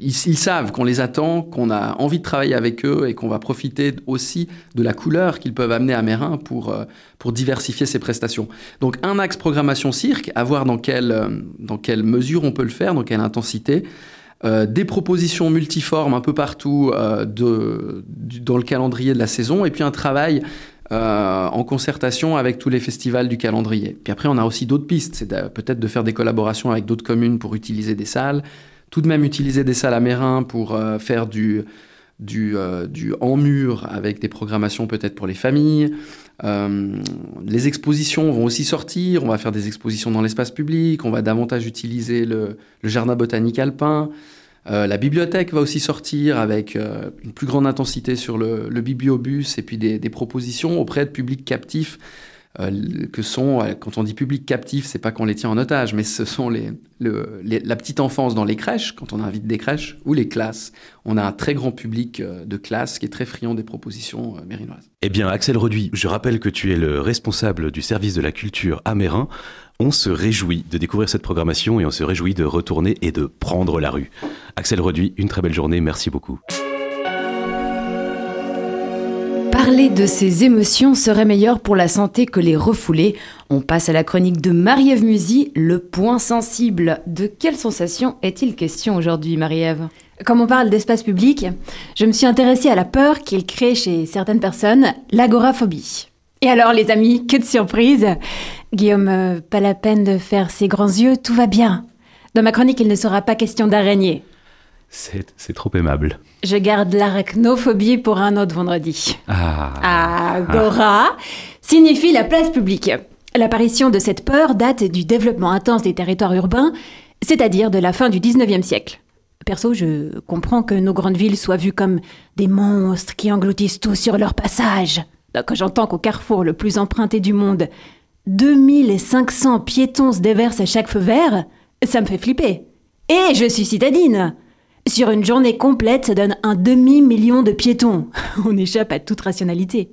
ils, savent qu'on les attend, qu'on a envie de travailler avec eux et qu'on va profiter aussi de la couleur qu'ils peuvent amener à Mérin pour, euh, pour diversifier ces prestations. Donc un axe programmation cirque, à voir dans quelle, euh, dans quelle mesure on peut le faire, dans quelle intensité. Euh, des propositions multiformes un peu partout euh, de, dans le calendrier de la saison, et puis un travail euh, en concertation avec tous les festivals du calendrier. Puis après, on a aussi d'autres pistes, c'est peut-être de faire des collaborations avec d'autres communes pour utiliser des salles, tout de même utiliser des salles à Mérin pour faire du, du, du en mur avec des programmations peut-être pour les familles. Les expositions vont aussi sortir, on va faire des expositions dans l'espace public, on va davantage utiliser le, jardin botanique alpin. Euh, la bibliothèque va aussi sortir avec euh, une plus grande intensité sur le, bibliobus et puis des, propositions auprès de publics captifs euh, que sont, quand on dit public captif, c'est pas qu'on les tient en otage, mais ce sont les, la petite enfance dans les crèches, quand on invite des crèches, ou les classes. On a un très grand public de classes qui est très friand des propositions mérinoises. Eh bien, Axel Reduit, je rappelle que tu es le responsable du service de la culture à Mérin. On se réjouit de découvrir cette programmation et on se réjouit de retourner et de prendre la rue. Axel Reduit, une très belle journée, merci beaucoup. Parler de ses émotions serait meilleur pour la santé que les refouler. On passe à la chronique de Marie-Ève Musy, le point sensible. De quelle sensation est-il question aujourd'hui, Marie-Ève? Comme on parle d'espace public, je me suis intéressée à la peur qu'il crée chez certaines personnes, l'agoraphobie. Et alors, les amis, que de surprise Guillaume, euh, pas la peine de faire ses grands yeux, tout va bien. Dans ma chronique, il ne sera pas question d'araignée. C'est trop aimable. Je garde l'arachnophobie pour un autre vendredi. Ah. Agora signifie la place publique. L'apparition de cette peur date du développement intense des territoires urbains, c'est-à-dire de la fin du 19e siècle. Perso, je comprends que nos grandes villes soient vues comme des monstres qui engloutissent tout sur leur passage. Donc j'entends qu'au carrefour le plus emprunté du monde, 2500 piétons se déversent à chaque feu vert, ça me fait flipper. Et je suis citadine. Sur une journée complète, ça donne un demi-million de piétons. [laughs] On échappe à toute rationalité.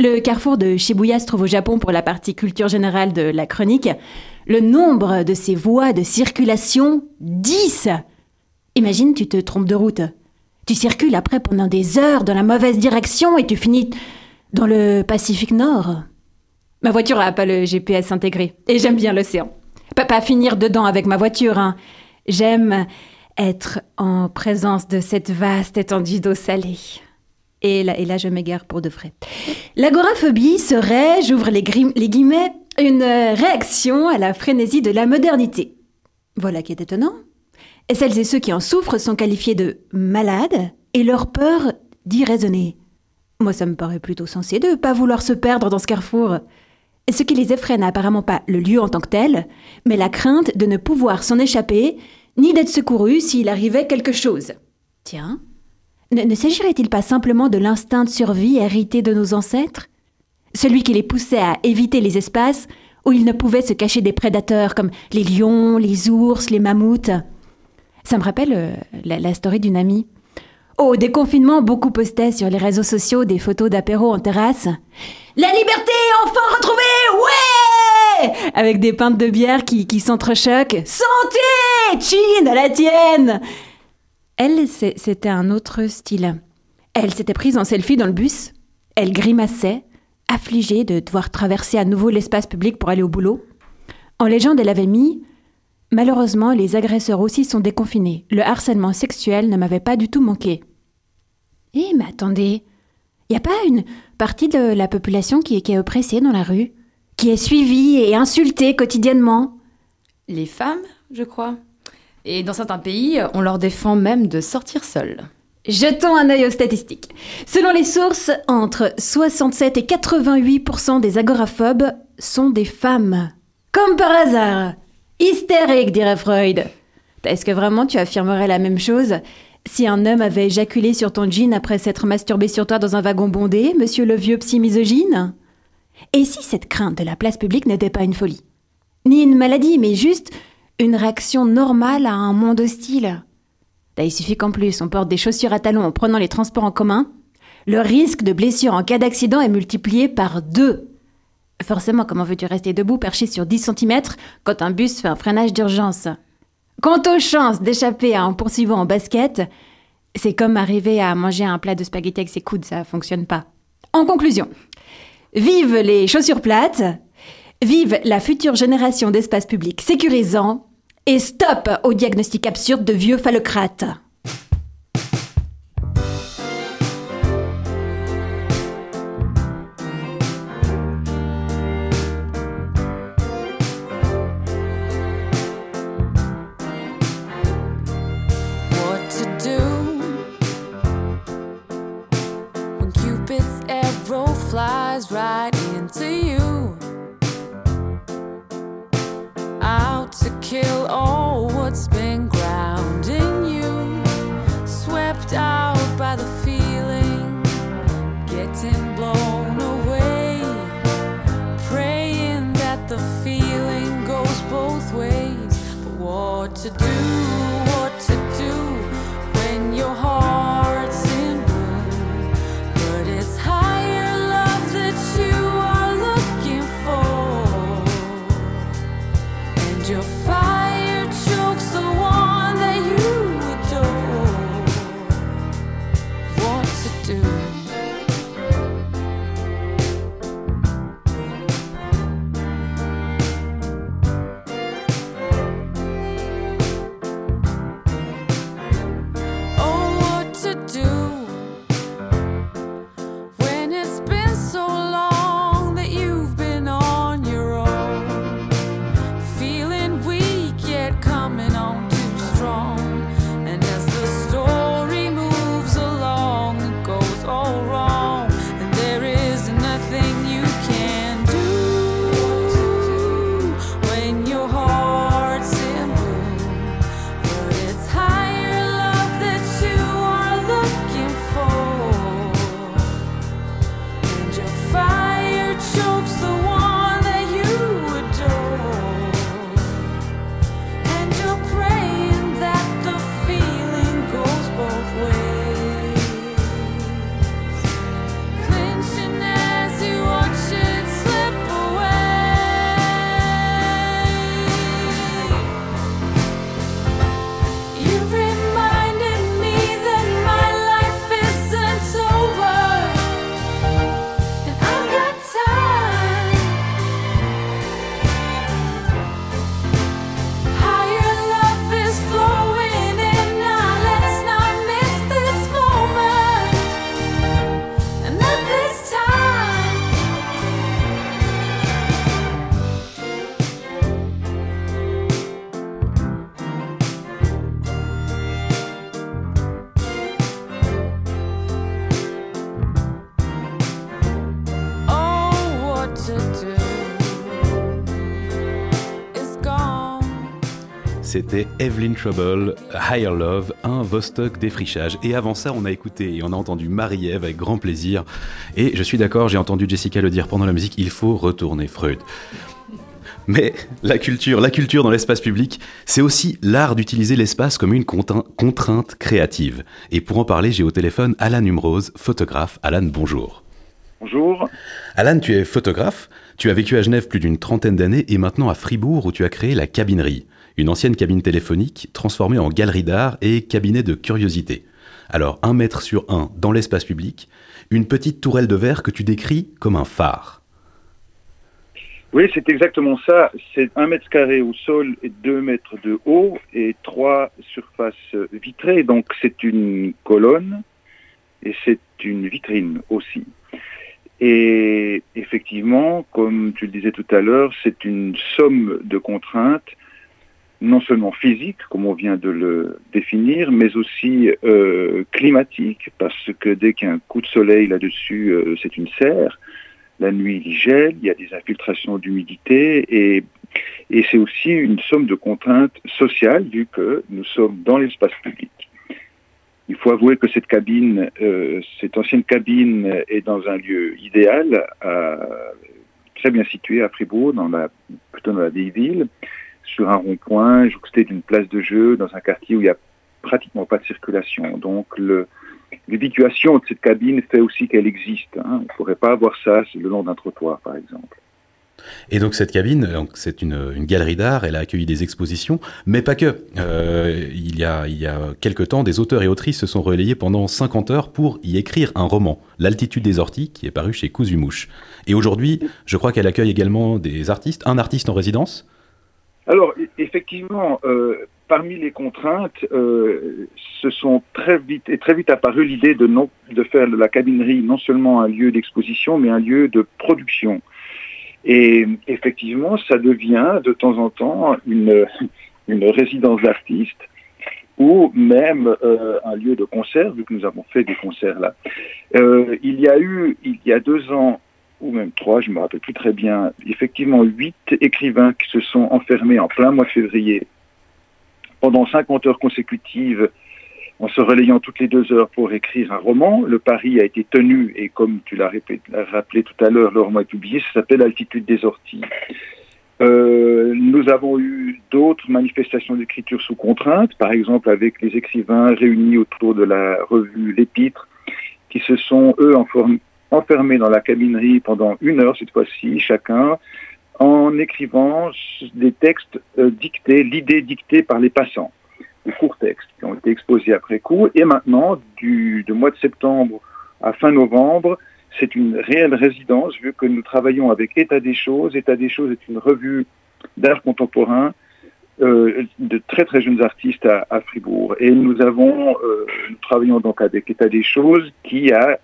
Le carrefour de Shibuya se trouve au Japon pour la partie culture générale de la chronique. Le nombre de ces voies de circulation, 10 Imagine, tu te trompes de route. Tu circules après pendant des heures dans la mauvaise direction et tu finis dans le Pacifique Nord. Ma voiture n'a pas le GPS intégré et j'aime bien l'océan. Pas, pas finir dedans avec ma voiture, hein. J'aime être en présence de cette vaste étendue d'eau salée. Et là, et là, je m'égare pour de vrai. L'agoraphobie serait, j'ouvre les, guillemets, une euh, réaction à la frénésie de la modernité. Voilà qui est étonnant. Et celles et ceux qui en souffrent sont qualifiés de malades et leur peur d'irraisonner. Moi, ça me paraît plutôt sensé de pas vouloir se perdre dans ce carrefour. Ce qui les effraie n'a apparemment pas le lieu en tant que tel, mais la crainte de ne pouvoir s'en échapper, ni d'être secouru s'il arrivait quelque chose. Tiens, ne, s'agirait-il pas simplement de l'instinct de survie hérité de nos ancêtres? Celui qui les poussait à éviter les espaces où ils ne pouvaient se cacher des prédateurs comme les lions, les ours, les mammouths. Ça me rappelle euh, la, la story d'une amie. Au déconfinement, beaucoup postaient sur les réseaux sociaux des photos d'apéro en terrasse. La liberté enfin retrouvée Ouais Avec des pintes de bière qui, qui s'entrechoquent. Santé Chin à la tienne Elle, c'était un autre style. Elle s'était prise en selfie dans le bus. Elle grimaçait, affligée de devoir traverser à nouveau l'espace public pour aller au boulot. En légende, elle avait mis Malheureusement, les agresseurs aussi sont déconfinés. Le harcèlement sexuel ne m'avait pas du tout manqué. Eh, mais attendez, y a pas une partie de la population qui est, qui est oppressée dans la rue? Qui est suivie et insultée quotidiennement? Les femmes, je crois. Et dans certains pays, on leur défend même de sortir seules. Jetons un œil aux statistiques. Selon les sources, entre 67 et 88% des agoraphobes sont des femmes. Comme par hasard. Hystérique, dirait Freud. Est-ce que vraiment tu affirmerais la même chose? Si un homme avait éjaculé sur ton jean après s'être masturbé sur toi dans un wagon bondé, monsieur le vieux psy misogyne? Et si cette crainte de la place publique n'était pas une folie? Ni une maladie, mais juste une réaction normale à un monde hostile? Là, il suffit qu'en plus on porte des chaussures à talons en prenant les transports en commun, le risque de blessure en cas d'accident est multiplié par deux. Forcément, comment veux-tu rester debout perché sur 10 cm quand un bus fait un freinage d'urgence? Quant aux chances d'échapper à un poursuivant en basket, c'est comme arriver à manger un plat de spaghettis avec ses coudes, ça fonctionne pas. En conclusion, vive les chaussures plates, vive la future génération d'espaces publics sécurisants, et stop au diagnostic absurde de vieux phallocrates. C'était Evelyn Trouble, Higher Love, un Vostok défrichage. Et avant ça, on a écouté et on a entendu Marie-Ève avec grand plaisir. Et je suis d'accord, j'ai entendu Jessica le dire pendant la musique, il faut retourner Freud. Mais la culture, la culture dans l'espace public, c'est aussi l'art d'utiliser l'espace comme une contrainte créative. Et pour en parler, j'ai au téléphone Alan Humrose, photographe. Alan, bonjour. Bonjour. Alan, tu es photographe. Tu as vécu à Genève plus d'une trentaine d'années et maintenant à Fribourg où tu as créé la cabinerie, une ancienne cabine téléphonique transformée en galerie d'art et cabinet de curiosité. Alors, un mètre sur un dans l'espace public, une petite tourelle de verre que tu décris comme un phare. Oui, c'est exactement ça. C'est un mètre carré au sol et deux mètres de haut et trois surfaces vitrées. Donc c'est une colonne et c'est une vitrine aussi. Et effectivement, comme tu le disais tout à l'heure, c'est une somme de contraintes, non seulement physiques, comme on vient de le définir, mais aussi euh, climatiques, parce que dès qu'il y a un coup de soleil là-dessus, euh, c'est une serre. La nuit, il gèle, il y a des infiltrations d'humidité et, et c'est aussi une somme de contraintes sociales vu que nous sommes dans l'espace public. Il faut avouer que cette cabine, euh, cette ancienne cabine est dans un lieu idéal, à- très bien situé à Fribourg, dans la, plutôt dans la vieille ville, sur un rond-point, jouxté d'une place de jeu, dans un quartier où il n'y a pratiquement pas de circulation. Donc L'ubiquation de cette cabine fait aussi qu'elle existe. hein. On ne pourrait pas avoir ça le long d'un trottoir, par exemple. Et donc cette cabine, c'est une, galerie d'art, elle a accueilli des expositions, mais pas que. Euh, il, y a, il y a quelque temps, des auteurs et autrices se sont relayés pendant 50 heures pour y écrire un roman, L'altitude des orties, qui est paru chez Cousumouche. Et aujourd'hui, je crois qu'elle accueille également des artistes, un artiste en résidence? Alors, e- effectivement, euh, parmi les contraintes, euh, se sont très vite et très vite apparu l'idée de, de faire de la cabinerie non seulement un lieu d'exposition, mais un lieu de production. Et effectivement, ça devient de temps en temps une, [laughs] une résidence d'artistes ou même euh, un lieu de concert, vu que nous avons fait des concerts là. Euh, il y a eu, il y a deux ans, ou même trois, je me rappelle plus très bien, effectivement huit écrivains qui se sont enfermés en plein mois de février pendant 50 heures consécutives en se relayant toutes les deux heures pour écrire un roman. Le pari a été tenu et comme tu l'as rappelé tout à l'heure, le roman est publié, ça s'appelle Altitude des orties. Euh, nous avons eu d'autres manifestations d'écriture sous contrainte, par exemple avec les écrivains réunis autour de la revue L'Épître, qui se sont, eux, enform- enfermés dans la cabinerie pendant une heure cette fois-ci, chacun, en écrivant des textes euh, dictés, l'idée dictée par les passants, des courts textes qui ont été exposés après coup. Et maintenant, du, du mois de septembre à fin novembre, c'est une réelle résidence vu que nous travaillons avec État des choses. État des choses est une revue d'art contemporain euh, de très très jeunes artistes à, à Fribourg. Et nous avons, euh, nous travaillons donc avec État des choses qui a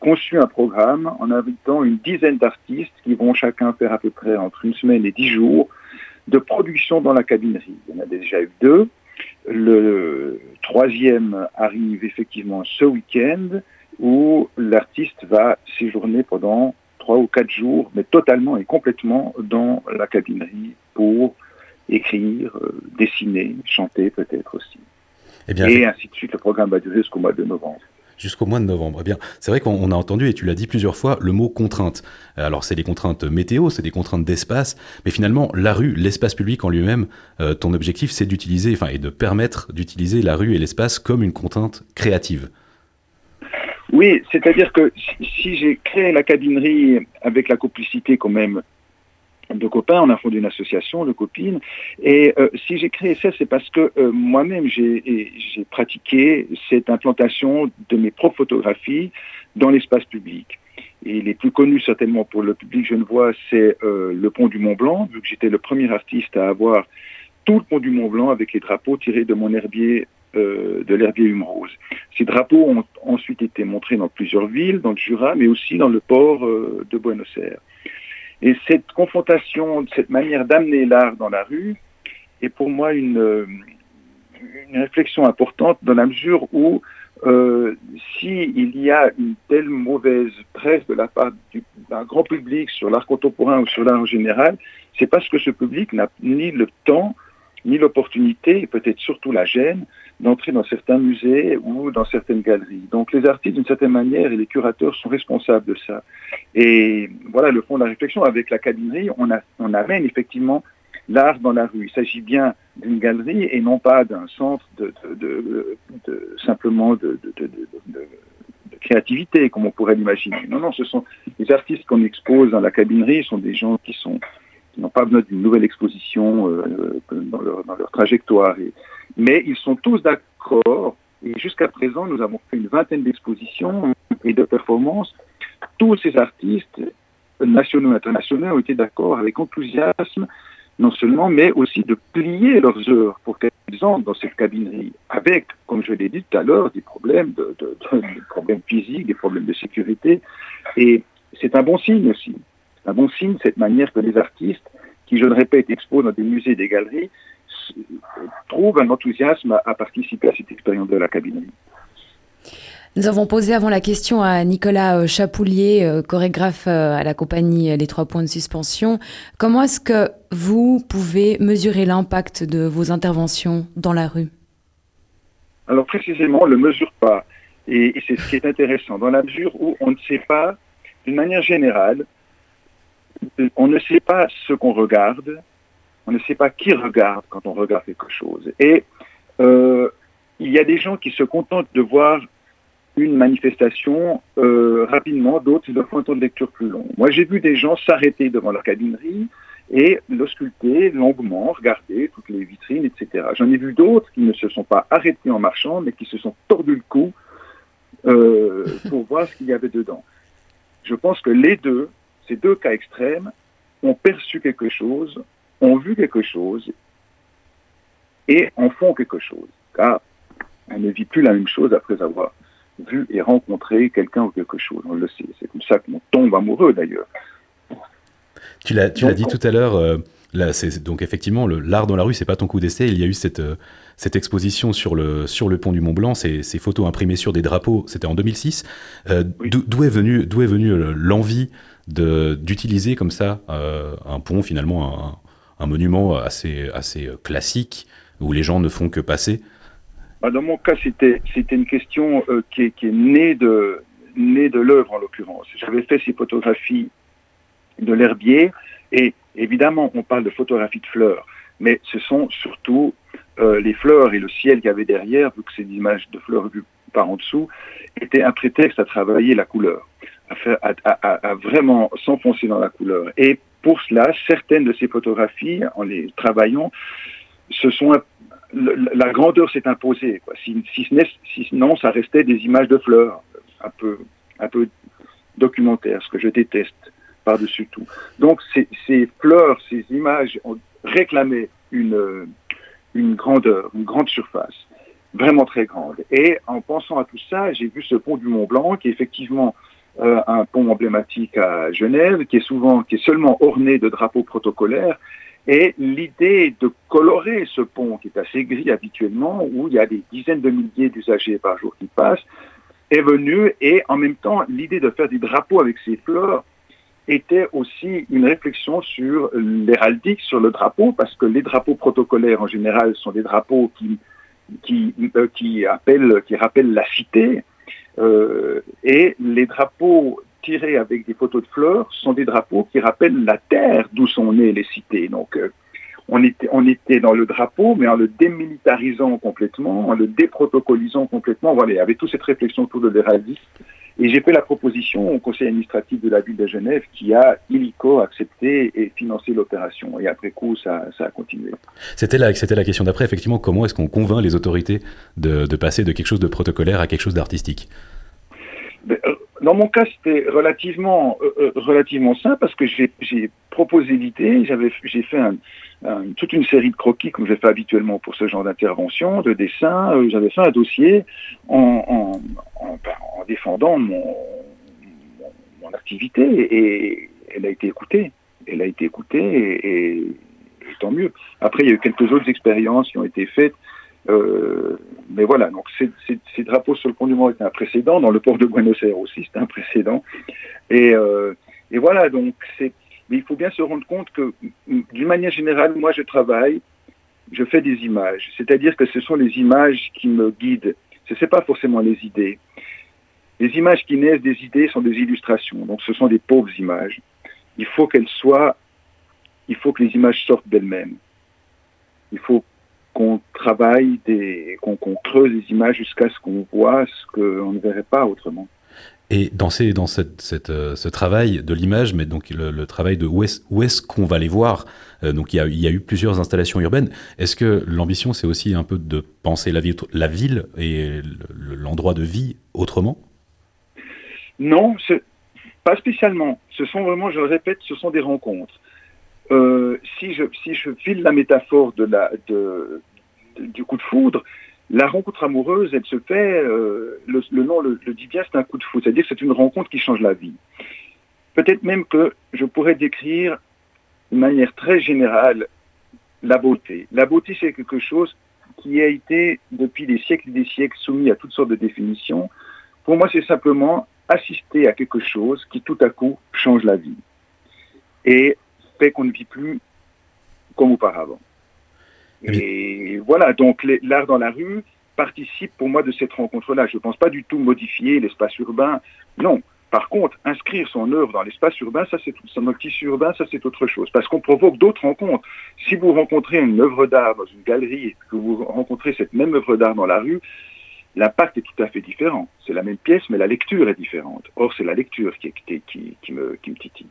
conçu un programme en invitant une dizaine d'artistes qui vont chacun faire à peu près entre une semaine et dix jours de production dans la cabinerie. Il y en a déjà eu deux. Le troisième arrive effectivement ce week-end où l'artiste va séjourner pendant trois ou quatre jours, mais totalement et complètement dans la cabinerie pour écrire, euh, dessiner, chanter peut-être aussi. Eh bien, et ainsi de suite, le programme va durer jusqu'au mois de novembre. Jusqu'au mois de novembre. Eh bien, c'est vrai qu'on on a entendu, et tu l'as dit plusieurs fois, le mot contrainte. Alors, c'est des contraintes météo, c'est des contraintes d'espace, mais finalement, la rue, l'espace public en lui-même, euh, ton objectif, c'est d'utiliser, enfin, et de permettre d'utiliser la rue et l'espace comme une contrainte créative. Oui, c'est-à-dire que si j'ai créé la cabinerie avec la complicité quand même de copains, on a fondé une association de copines, et euh, si j'ai créé ça, c'est parce que euh, moi-même j'ai pratiqué cette implantation de mes propres photographies dans l'espace public. Et les plus connus certainement pour le public genevois, c'est euh, le pont du Mont Blanc, vu que j'étais le premier artiste à avoir tout le pont du Mont Blanc avec les drapeaux tirés de mon herbier de l'herbier Hume Rose. Ces drapeaux ont ensuite été montrés dans plusieurs villes, dans le Jura, mais aussi dans le port de Buenos Aires. Et cette confrontation, cette manière d'amener l'art dans la rue, est pour moi une, réflexion importante dans la mesure où euh, s'il y a une telle mauvaise presse de la part du- d'un grand public sur l'art contemporain ou sur l'art en général, c'est parce que ce public n'a ni le temps ni l'opportunité, et peut-être surtout la gêne, d'entrer dans certains musées ou dans certaines galeries. Donc les artistes, d'une certaine manière, et les curateurs sont responsables de ça. Et voilà le fond de la réflexion. Avec la cabinerie, on, a, on amène effectivement l'art dans la rue. Il s'agit bien d'une galerie et non pas d'un centre de, de, de, de simplement de, créativité, comme on pourrait l'imaginer. Non, non, ce sont les artistes qu'on expose dans la cabinerie, sont des gens qui sont qui n'ont pas besoin d'une nouvelle exposition euh, dans, leur, dans leur trajectoire. Mais ils sont tous d'accord. Et jusqu'à présent, nous avons fait une vingtaine d'expositions et de performances. Tous ces artistes, nationaux et internationaux, ont été d'accord avec enthousiasme, non seulement, mais aussi de plier leurs œuvres pour qu'elles entrent dans cette cabinerie, avec, comme je l'ai dit tout à l'heure, des problèmes, de, des problèmes physiques, des problèmes de sécurité. Et c'est un bon signe aussi. C'est un bon signe, cette manière que les artistes, qui, je le répète, exposent dans des musées et des galeries, trouvent un enthousiasme à, à participer à cette expérience de la cabinerie. Nous avons posé avant la question à Nicolas Chapoulier, euh, chorégraphe euh, à la compagnie Les Trois Points de Suspension. Comment est-ce que vous pouvez mesurer l'impact de vos interventions dans la rue? Alors précisément, on ne le mesure pas. Et, et c'est ce qui est intéressant, dans la mesure où on ne sait pas, d'une manière générale, on ne sait pas ce qu'on regarde, on ne sait pas qui regarde quand on regarde quelque chose. Et euh, il y a des gens qui se contentent de voir une manifestation euh, rapidement, d'autres ils font un temps de lecture plus long. Moi, j'ai vu des gens s'arrêter devant la cabinerie et l'ausculter longuement, regarder toutes les vitrines, etc. J'en ai vu d'autres qui ne se sont pas arrêtés en marchant, mais qui se sont tordus le cou euh, pour voir ce qu'il y avait dedans. Je pense que les deux, ces deux cas extrêmes, ont perçu quelque chose, ont vu quelque chose et en font quelque chose. Car on ne vit plus la même chose après avoir vu et rencontré quelqu'un ou quelque chose. On le sait. C'est comme ça qu'on tombe amoureux d'ailleurs. Tu l'as, tu l'as dit tout à l'heure. Euh, là, c'est donc effectivement le, l'art dans la rue, c'est pas ton coup d'essai. Il y a eu cette euh, cette exposition sur le sur le pont du Mont Blanc, ces, ces photos imprimées sur des drapeaux. C'était en 2006. Euh, Oui. d'où, d'où est venue d'où est venue l'envie d'utiliser comme ça euh, un pont finalement un, monument assez assez euh, classique où les gens ne font que passer? Bah, Dans mon cas, c'était une question euh, qui, est, née de née de l'œuvre en l'occurrence. J'avais fait ces photographies de l'herbier et évidemment on parle de photographie de fleurs, mais ce sont surtout les fleurs et le ciel qu'il y avait derrière, vu que c'est images de fleurs vues par en dessous, était un prétexte à travailler la couleur, à, faire, à, à, à vraiment s'enfoncer dans la couleur. Et pour cela, certaines de ces photographies, en les travaillant, se sont la grandeur s'est imposée. Quoi. Si, si, ce si sinon, ça restait des images de fleurs, un peu, un peu documentaires, ce que je déteste par-dessus tout. Donc ces, ces fleurs, ces images ont réclamé une, une grandeur, une grande surface, vraiment très grande. Et en pensant à tout ça, j'ai vu ce pont du Mont Blanc, qui effectivement euh, un pont emblématique à Genève, qui est souvent, qui est seulement orné de drapeaux protocolaires. Et l'idée de colorer ce pont, qui est assez gris habituellement, où il y a des dizaines de milliers d'usagers par jour qui passent, est venue. Et en même temps, l'idée de faire des drapeaux avec ces fleurs était aussi une réflexion sur l'héraldique, sur le drapeau, parce que les drapeaux protocolaires en général sont des drapeaux qui, qui, euh, qui, appellent, qui rappellent la cité, euh, et les drapeaux tirés avec des photos de fleurs sont des drapeaux qui rappellent la terre d'où sont nées les cités. Donc, euh, on était, on était dans le drapeau, mais en le démilitarisant complètement, en le déprotocolisant complètement. Voilà, il y avait toute cette réflexion autour de l'héraldique. Et j'ai fait la proposition au conseil administratif de la ville de Genève qui a illico accepté et financé l'opération. Et après coup, ça, ça a continué. C'était la, c'était la question d'après, effectivement, comment est-ce qu'on convainc les autorités de, de passer de quelque chose de protocolaire à quelque chose d'artistique? Ben, euh, Dans mon cas, c'était relativement, euh, euh, relativement simple parce que j'ai proposé l'idée, j'avais, j'ai fait un, un- toute une série de croquis comme je fais habituellement pour ce genre d'intervention, de dessins. Euh, j'avais fait un dossier en, en, en, ben, en défendant mon, mon, mon activité et elle a été écoutée. Elle a été écoutée et, et- et tant mieux. Après, il y a eu quelques autres expériences qui ont été faites. Euh, mais voilà, donc ces, drapeaux sur le pont du Mont étaient un précédent, dans le port de Buenos Aires aussi, c'était un précédent. Et, euh, et voilà, donc c'est. Mais il faut bien se rendre compte que, d'une manière générale, moi je travaille je fais des images. C'est-à-dire que ce sont les images qui me guident. Ce n'est pas forcément les idées. Les images qui naissent des idées sont des illustrations. Donc ce sont des pauvres images. Il faut qu'elles soient, il faut que les images sortent d'elles-mêmes. Il faut qu'on travaille, des, qu'on creuse les images jusqu'à ce qu'on voit ce qu'on ne verrait pas autrement. Et dans, ces, dans cette, cette, euh, ce travail de l'image, mais donc le, le travail de où est-ce où est-ce qu'on va les voir, euh, donc il y, a, il y a eu plusieurs installations urbaines. Est-ce que l'ambition, c'est aussi un peu de penser la, vie, la ville et le- l'endroit de vie autrement? Non, pas spécialement. Ce sont vraiment, je le répète, ce sont des rencontres. Euh, si, je, si je file la métaphore de la, de- du coup de foudre, la rencontre amoureuse, elle se fait, euh, le, nom le, le dit bien, c'est un coup de foudre, c'est-à-dire c'est une rencontre qui change la vie. Peut-être même que je pourrais décrire de manière très générale la beauté. La beauté, c'est quelque chose qui a été, depuis des siècles et des siècles, soumis à toutes sortes de définitions. Pour moi, c'est simplement assister à quelque chose qui tout à coup change la vie et fait qu'on ne vit plus comme auparavant. Et voilà, donc l'art dans la rue participe pour moi de cette rencontre-là. Je ne pense pas du tout modifier l'espace urbain, non. Par contre, inscrire son œuvre dans l'espace urbain, ça c'est le tissu urbain, ça c'est autre chose, parce qu'on provoque d'autres rencontres. Si vous rencontrez une œuvre d'art dans une galerie et que vous rencontrez cette même œuvre d'art dans la rue, l'impact est tout à fait différent. C'est la même pièce, mais la lecture est différente. Or, c'est la lecture qui, qui me, qui me titille.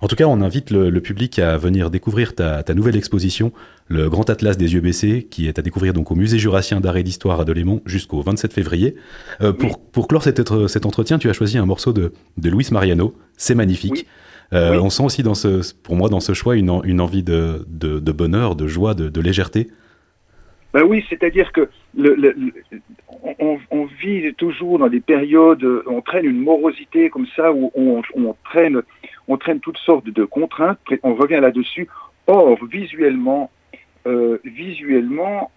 En tout cas, on invite le, le public à venir découvrir ta, ta nouvelle exposition, le Grand Atlas des yeux baissés, qui est à découvrir donc au Musée jurassien d'art et d'histoire à Delémont jusqu'au 27 février. Euh, pour, pour clore cet, entretien, tu as choisi un morceau de, de Luis Mariano. C'est magnifique. Euh, On sent aussi dans ce, pour moi dans ce choix une, en- une envie de, de, de bonheur, de joie, de, de légèreté. Ben oui, c'est-à-dire que le, le- le- on, on vit toujours dans des périodes, on traîne une morosité comme ça où on, on traîne, on traîne toutes sortes de contraintes. On revient là-dessus. Or, visuellement, euh, visuellement,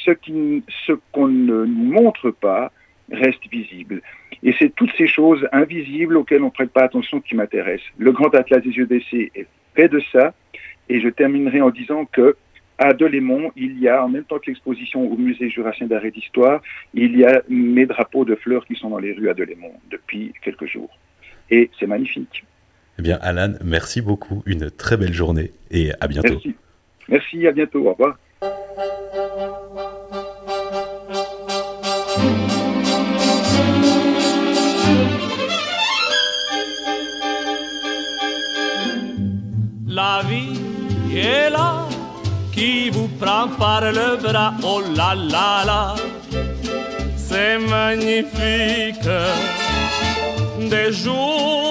ce qu'on ne nous montre pas reste visible. Et c'est toutes ces choses invisibles auxquelles on ne prête pas attention qui m'intéressent. Le Grand Atlas des yeux baissés est fait de ça. Et je terminerai en disant que à Delémont, il y a, en même temps que l'exposition au musée jurassien d'art et d'histoire, il y a mes drapeaux de fleurs qui sont dans les rues à Delémont depuis quelques jours. Et c'est magnifique. Eh bien, Alan, merci beaucoup. Une très belle journée et à bientôt. Merci. Merci, à bientôt. Au revoir. La vie est là qui vous prend par le bras. Oh là là là, c'est magnifique. Des jours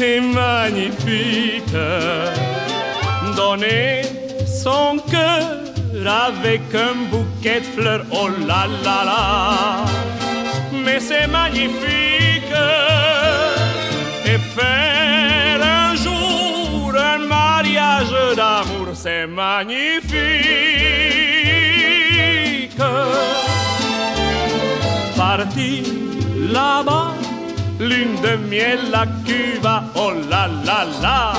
C'est magnifique. Donner son cœur avec un bouquet de fleurs. Oh là là là mais c'est magnifique. Et faire un jour un mariage d'amour, c'est magnifique. Parti là-bas, lune de miel à Cuba, oh là là là,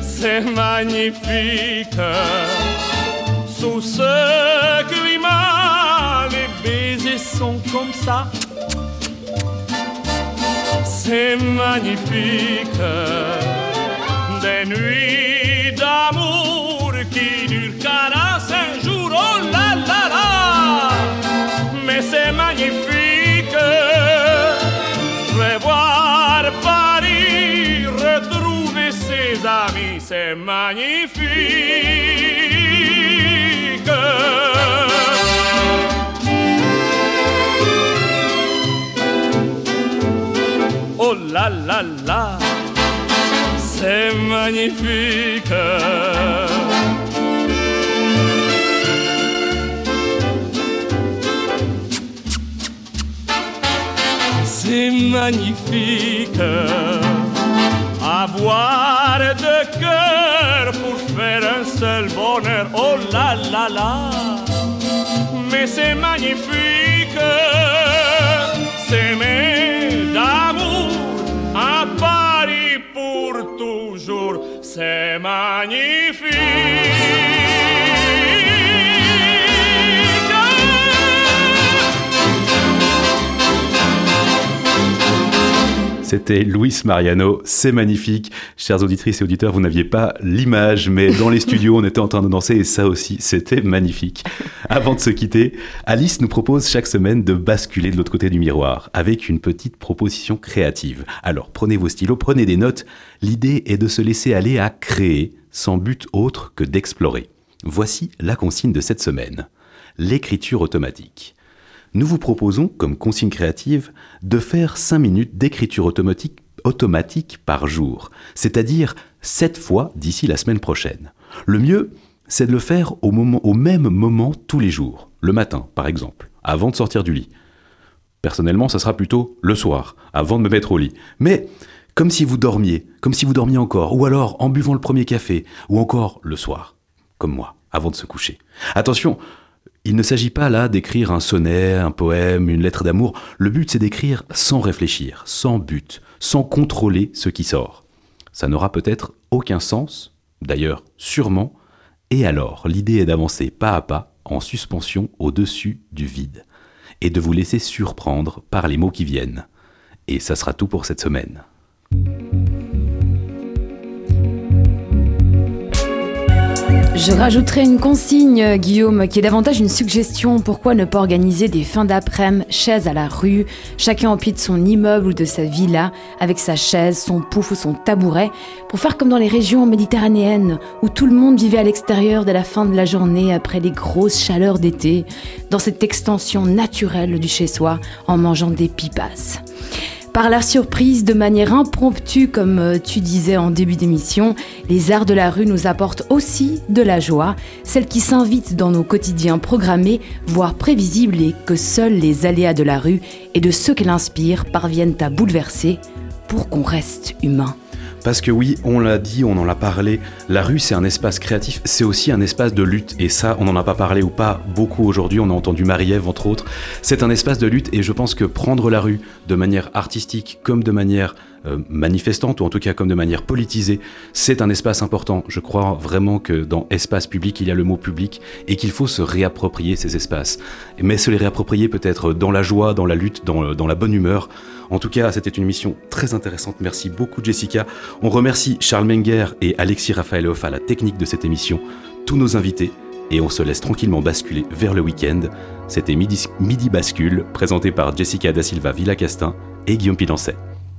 c'est magnifique. Sous ce climat, les baisers sont comme ça. C'est magnifique. Des nuits d'amour qui durent magnifique. Oh là là là, c'est magnifique. C'est magnifique avoir de cœur pour faire un seul bonheur. Oh là là là, mais c'est magnifique, s'aimer d'amour à Paris pour toujours, c'est magnifique. C'était Luis Mariano, c'est magnifique. Chers auditrices et auditeurs, vous n'aviez pas l'image, mais dans les studios, on était en train de danser et ça aussi, c'était magnifique. Avant de se quitter, Alice nous propose chaque semaine de basculer de l'autre côté du miroir avec une petite proposition créative. Alors prenez vos stylos, prenez des notes. L'idée est de se laisser aller à créer sans but autre que d'explorer. Voici la consigne de cette semaine. L'écriture automatique nous vous proposons, comme consigne créative, de faire 5 minutes d'écriture automatique, par jour, c'est-à-dire 7 fois d'ici la semaine prochaine. Le mieux, c'est de le faire au, au même moment tous les jours, le matin par exemple, avant de sortir du lit. Personnellement, ça sera plutôt le soir, avant de me mettre au lit. Mais comme si vous dormiez, comme si vous dormiez encore, ou alors en buvant le premier café, ou encore le soir, comme moi, avant de se coucher. Attention, il ne s'agit pas là d'écrire un sonnet, un poème, une lettre d'amour. Le but, c'est d'écrire sans réfléchir, sans but, sans contrôler ce qui sort. Ça n'aura peut-être aucun sens, d'ailleurs sûrement, et alors l'idée est d'avancer pas à pas, en suspension au-dessus du vide, et de vous laisser surprendre par les mots qui viennent. Et ça sera tout pour cette semaine. Je rajouterai une consigne, Guillaume, qui est davantage une suggestion. Pourquoi ne pas organiser des fins d'après-midi, chaises à la rue, chacun au pied de son immeuble ou de sa villa, avec sa chaise, son pouf ou son tabouret, pour faire comme dans les régions méditerranéennes, où tout le monde vivait à l'extérieur dès la fin de la journée, après les grosses chaleurs d'été, dans cette extension naturelle du chez-soi, en mangeant des pipas. Par la surprise, de manière impromptue, comme euh, tu disais en début d'émission, les arts de la rue nous apportent aussi de la joie, celle qui s'invite dans nos quotidiens programmés, voire prévisibles et que seuls les aléas de la rue et de ceux qu'elle inspire parviennent à bouleverser pour qu'on reste humain. Parce que oui, on l'a dit, on en a parlé, la rue c'est un espace créatif, c'est aussi un espace de lutte. Et ça, on n'en a pas parlé ou pas beaucoup aujourd'hui, on a entendu Marie-Ève entre autres. C'est un espace de lutte et je pense que prendre la rue de manière artistique comme de manière euh, manifestante ou en tout cas comme de manière politisée, c'est un espace important. Je crois vraiment que dans espace public, il y a le mot public et qu'il faut se réapproprier ces espaces. Mais se les réapproprier peut-être dans la joie, dans la lutte, dans, dans la bonne humeur. En tout cas, c'était une mission très intéressante. Merci beaucoup Jessica. On remercie Charles Menger et Alexis Rafaelov à la technique de cette émission, tous nos invités, et on se laisse tranquillement basculer vers le week-end. C'était Midi, Midi Bascule, présenté par Jessica Da Silva Villacastin et Guillaume Pilancet.